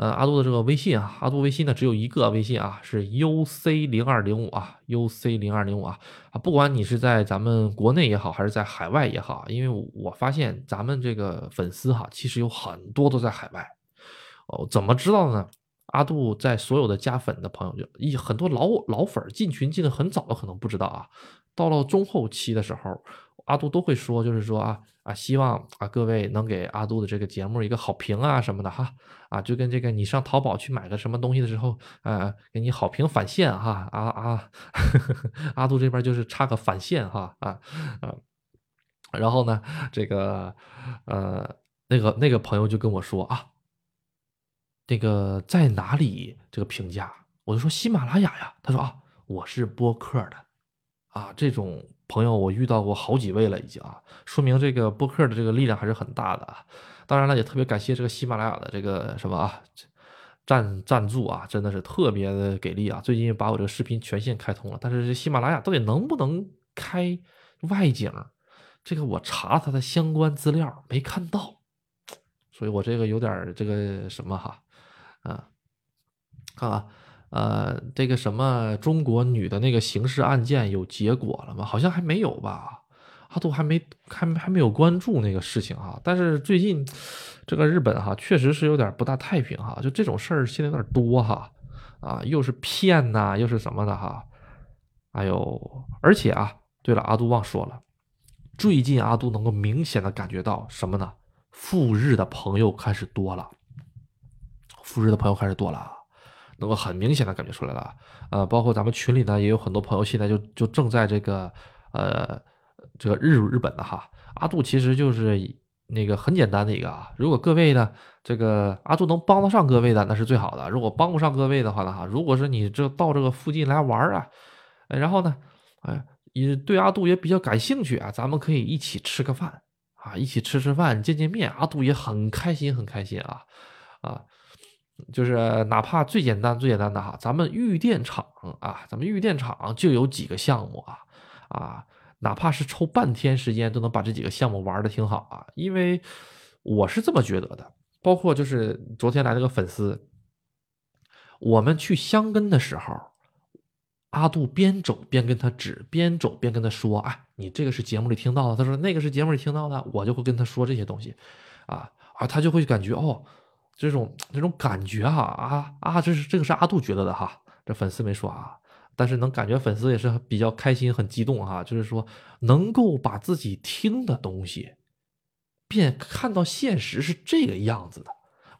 呃，阿杜的这个微信啊，阿杜微信呢只有一个微信啊，是 uc 零二零五啊，uc 零二零五啊啊，不管你是在咱们国内也好，还是在海外也好，因为我发现咱们这个粉丝哈，其实有很多都在海外哦。怎么知道呢？阿杜在所有的加粉的朋友，就一很多老老粉进群进的很早的，可能不知道啊。到了中后期的时候。阿杜都会说，就是说啊啊，希望啊各位能给阿杜的这个节目一个好评啊什么的哈啊，就跟这个你上淘宝去买个什么东西的时候，呃，给你好评返现哈啊啊，[LAUGHS] 阿杜这边就是差个返现哈啊啊，然后呢，这个呃那个那个朋友就跟我说啊，这个在哪里这个评价？我就说喜马拉雅呀，他说啊，我是播客的啊，这种。朋友，我遇到过好几位了，已经啊，说明这个播客的这个力量还是很大的啊。当然了，也特别感谢这个喜马拉雅的这个什么啊赞赞助啊，真的是特别的给力啊。最近把我这个视频权限开通了，但是这喜马拉雅到底能不能开外景？这个我查它的相关资料没看到，所以我这个有点这个什么哈，啊，看啊。呃，这个什么中国女的那个刑事案件有结果了吗？好像还没有吧，阿杜还没还还没有关注那个事情哈。但是最近这个日本哈，确实是有点不大太平哈，就这种事儿现在有点多哈，啊，又是骗呐，又是什么的哈，哎呦，而且啊，对了，阿杜忘说了，最近阿杜能够明显的感觉到什么呢？赴日的朋友开始多了，赴日的朋友开始多了。能够很明显的感觉出来了，呃，包括咱们群里呢，也有很多朋友现在就就正在这个，呃，这个日日本的哈，阿杜其实就是那个很简单的一个啊，如果各位呢，这个阿杜能帮得上各位的，那是最好的；如果帮不上各位的话呢，哈，如果是你这到这个附近来玩啊，然后呢，哎，也对阿杜也比较感兴趣啊，咱们可以一起吃个饭啊，一起吃吃饭，见见面，阿杜也很开心，很开心啊，啊。就是哪怕最简单最简单的哈，咱们玉电厂啊，咱们玉电厂就有几个项目啊啊，哪怕是抽半天时间都能把这几个项目玩的挺好啊。因为我是这么觉得的，包括就是昨天来那个粉丝，我们去香根的时候，阿杜边走边跟他指，边走边跟他说，哎，你这个是节目里听到的，他说那个是节目里听到的，我就会跟他说这些东西啊啊，他就会感觉哦。这种这种感觉哈啊啊，这是这个是阿杜觉得的哈，这粉丝没说啊，但是能感觉粉丝也是比较开心很激动哈，就是说能够把自己听的东西变看到现实是这个样子的，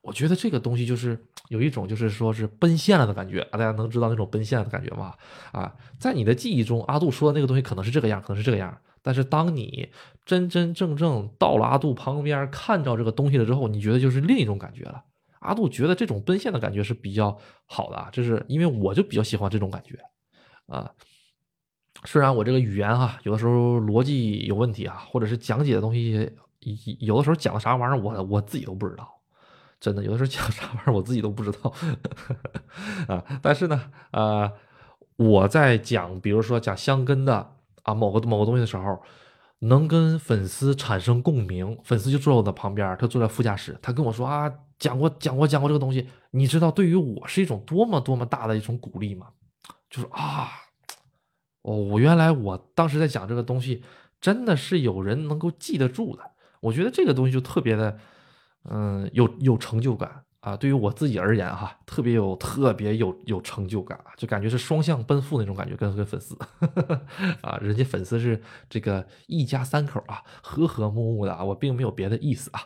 我觉得这个东西就是有一种就是说是奔现了的感觉啊，大家能知道那种奔现的感觉吗？啊，在你的记忆中，阿杜说的那个东西可能是这个样，可能是这个样。但是当你真真正正到了阿杜旁边，看到这个东西了之后，你觉得就是另一种感觉了。阿杜觉得这种奔现的感觉是比较好的啊，这是因为我就比较喜欢这种感觉啊。虽然我这个语言哈，有的时候逻辑有问题啊，或者是讲解的东西，有的时候讲的啥玩意儿，我我自己都不知道，真的有的时候讲啥玩意儿，我自己都不知道 [LAUGHS] 啊。但是呢，呃，我在讲，比如说讲香根的。啊，某个某个东西的时候，能跟粉丝产生共鸣，粉丝就坐在我的旁边，他坐在副驾驶，他跟我说啊，讲过讲过讲过这个东西，你知道对于我是一种多么多么大的一种鼓励吗？就是啊，哦，我原来我当时在讲这个东西，真的是有人能够记得住的，我觉得这个东西就特别的，嗯，有有成就感。啊，对于我自己而言哈，特别有特别有有成就感，就感觉是双向奔赴那种感觉，跟跟粉丝 [LAUGHS] 啊，人家粉丝是这个一家三口啊，和和睦睦的啊，我并没有别的意思啊。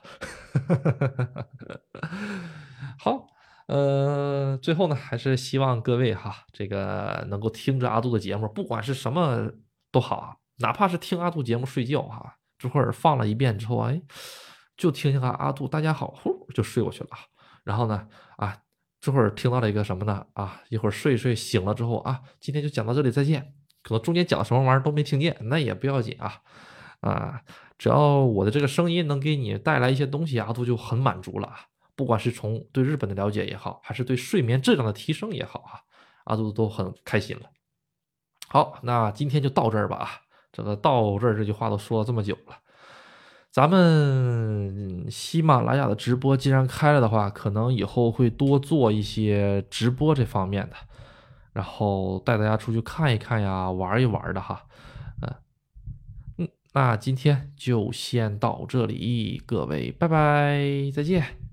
[LAUGHS] 好，呃，最后呢，还是希望各位哈，这个能够听着阿杜的节目，不管是什么都好啊，哪怕是听阿杜节目睡觉哈，这会儿放了一遍之后，哎，就听听啊阿杜，大家好，呼就睡过去了。然后呢，啊，这会儿听到了一个什么呢？啊，一会儿睡一睡醒了之后啊，今天就讲到这里，再见。可能中间讲什么玩意儿都没听见，那也不要紧啊，啊，只要我的这个声音能给你带来一些东西，阿杜就很满足了。不管是从对日本的了解也好，还是对睡眠质量的提升也好啊，阿杜都很开心了。好，那今天就到这儿吧。啊，这个到这儿这句话都说了这么久了。咱们喜马拉雅的直播既然开了的话，可能以后会多做一些直播这方面的，然后带大家出去看一看呀，玩一玩的哈。嗯嗯，那今天就先到这里，各位拜拜，再见。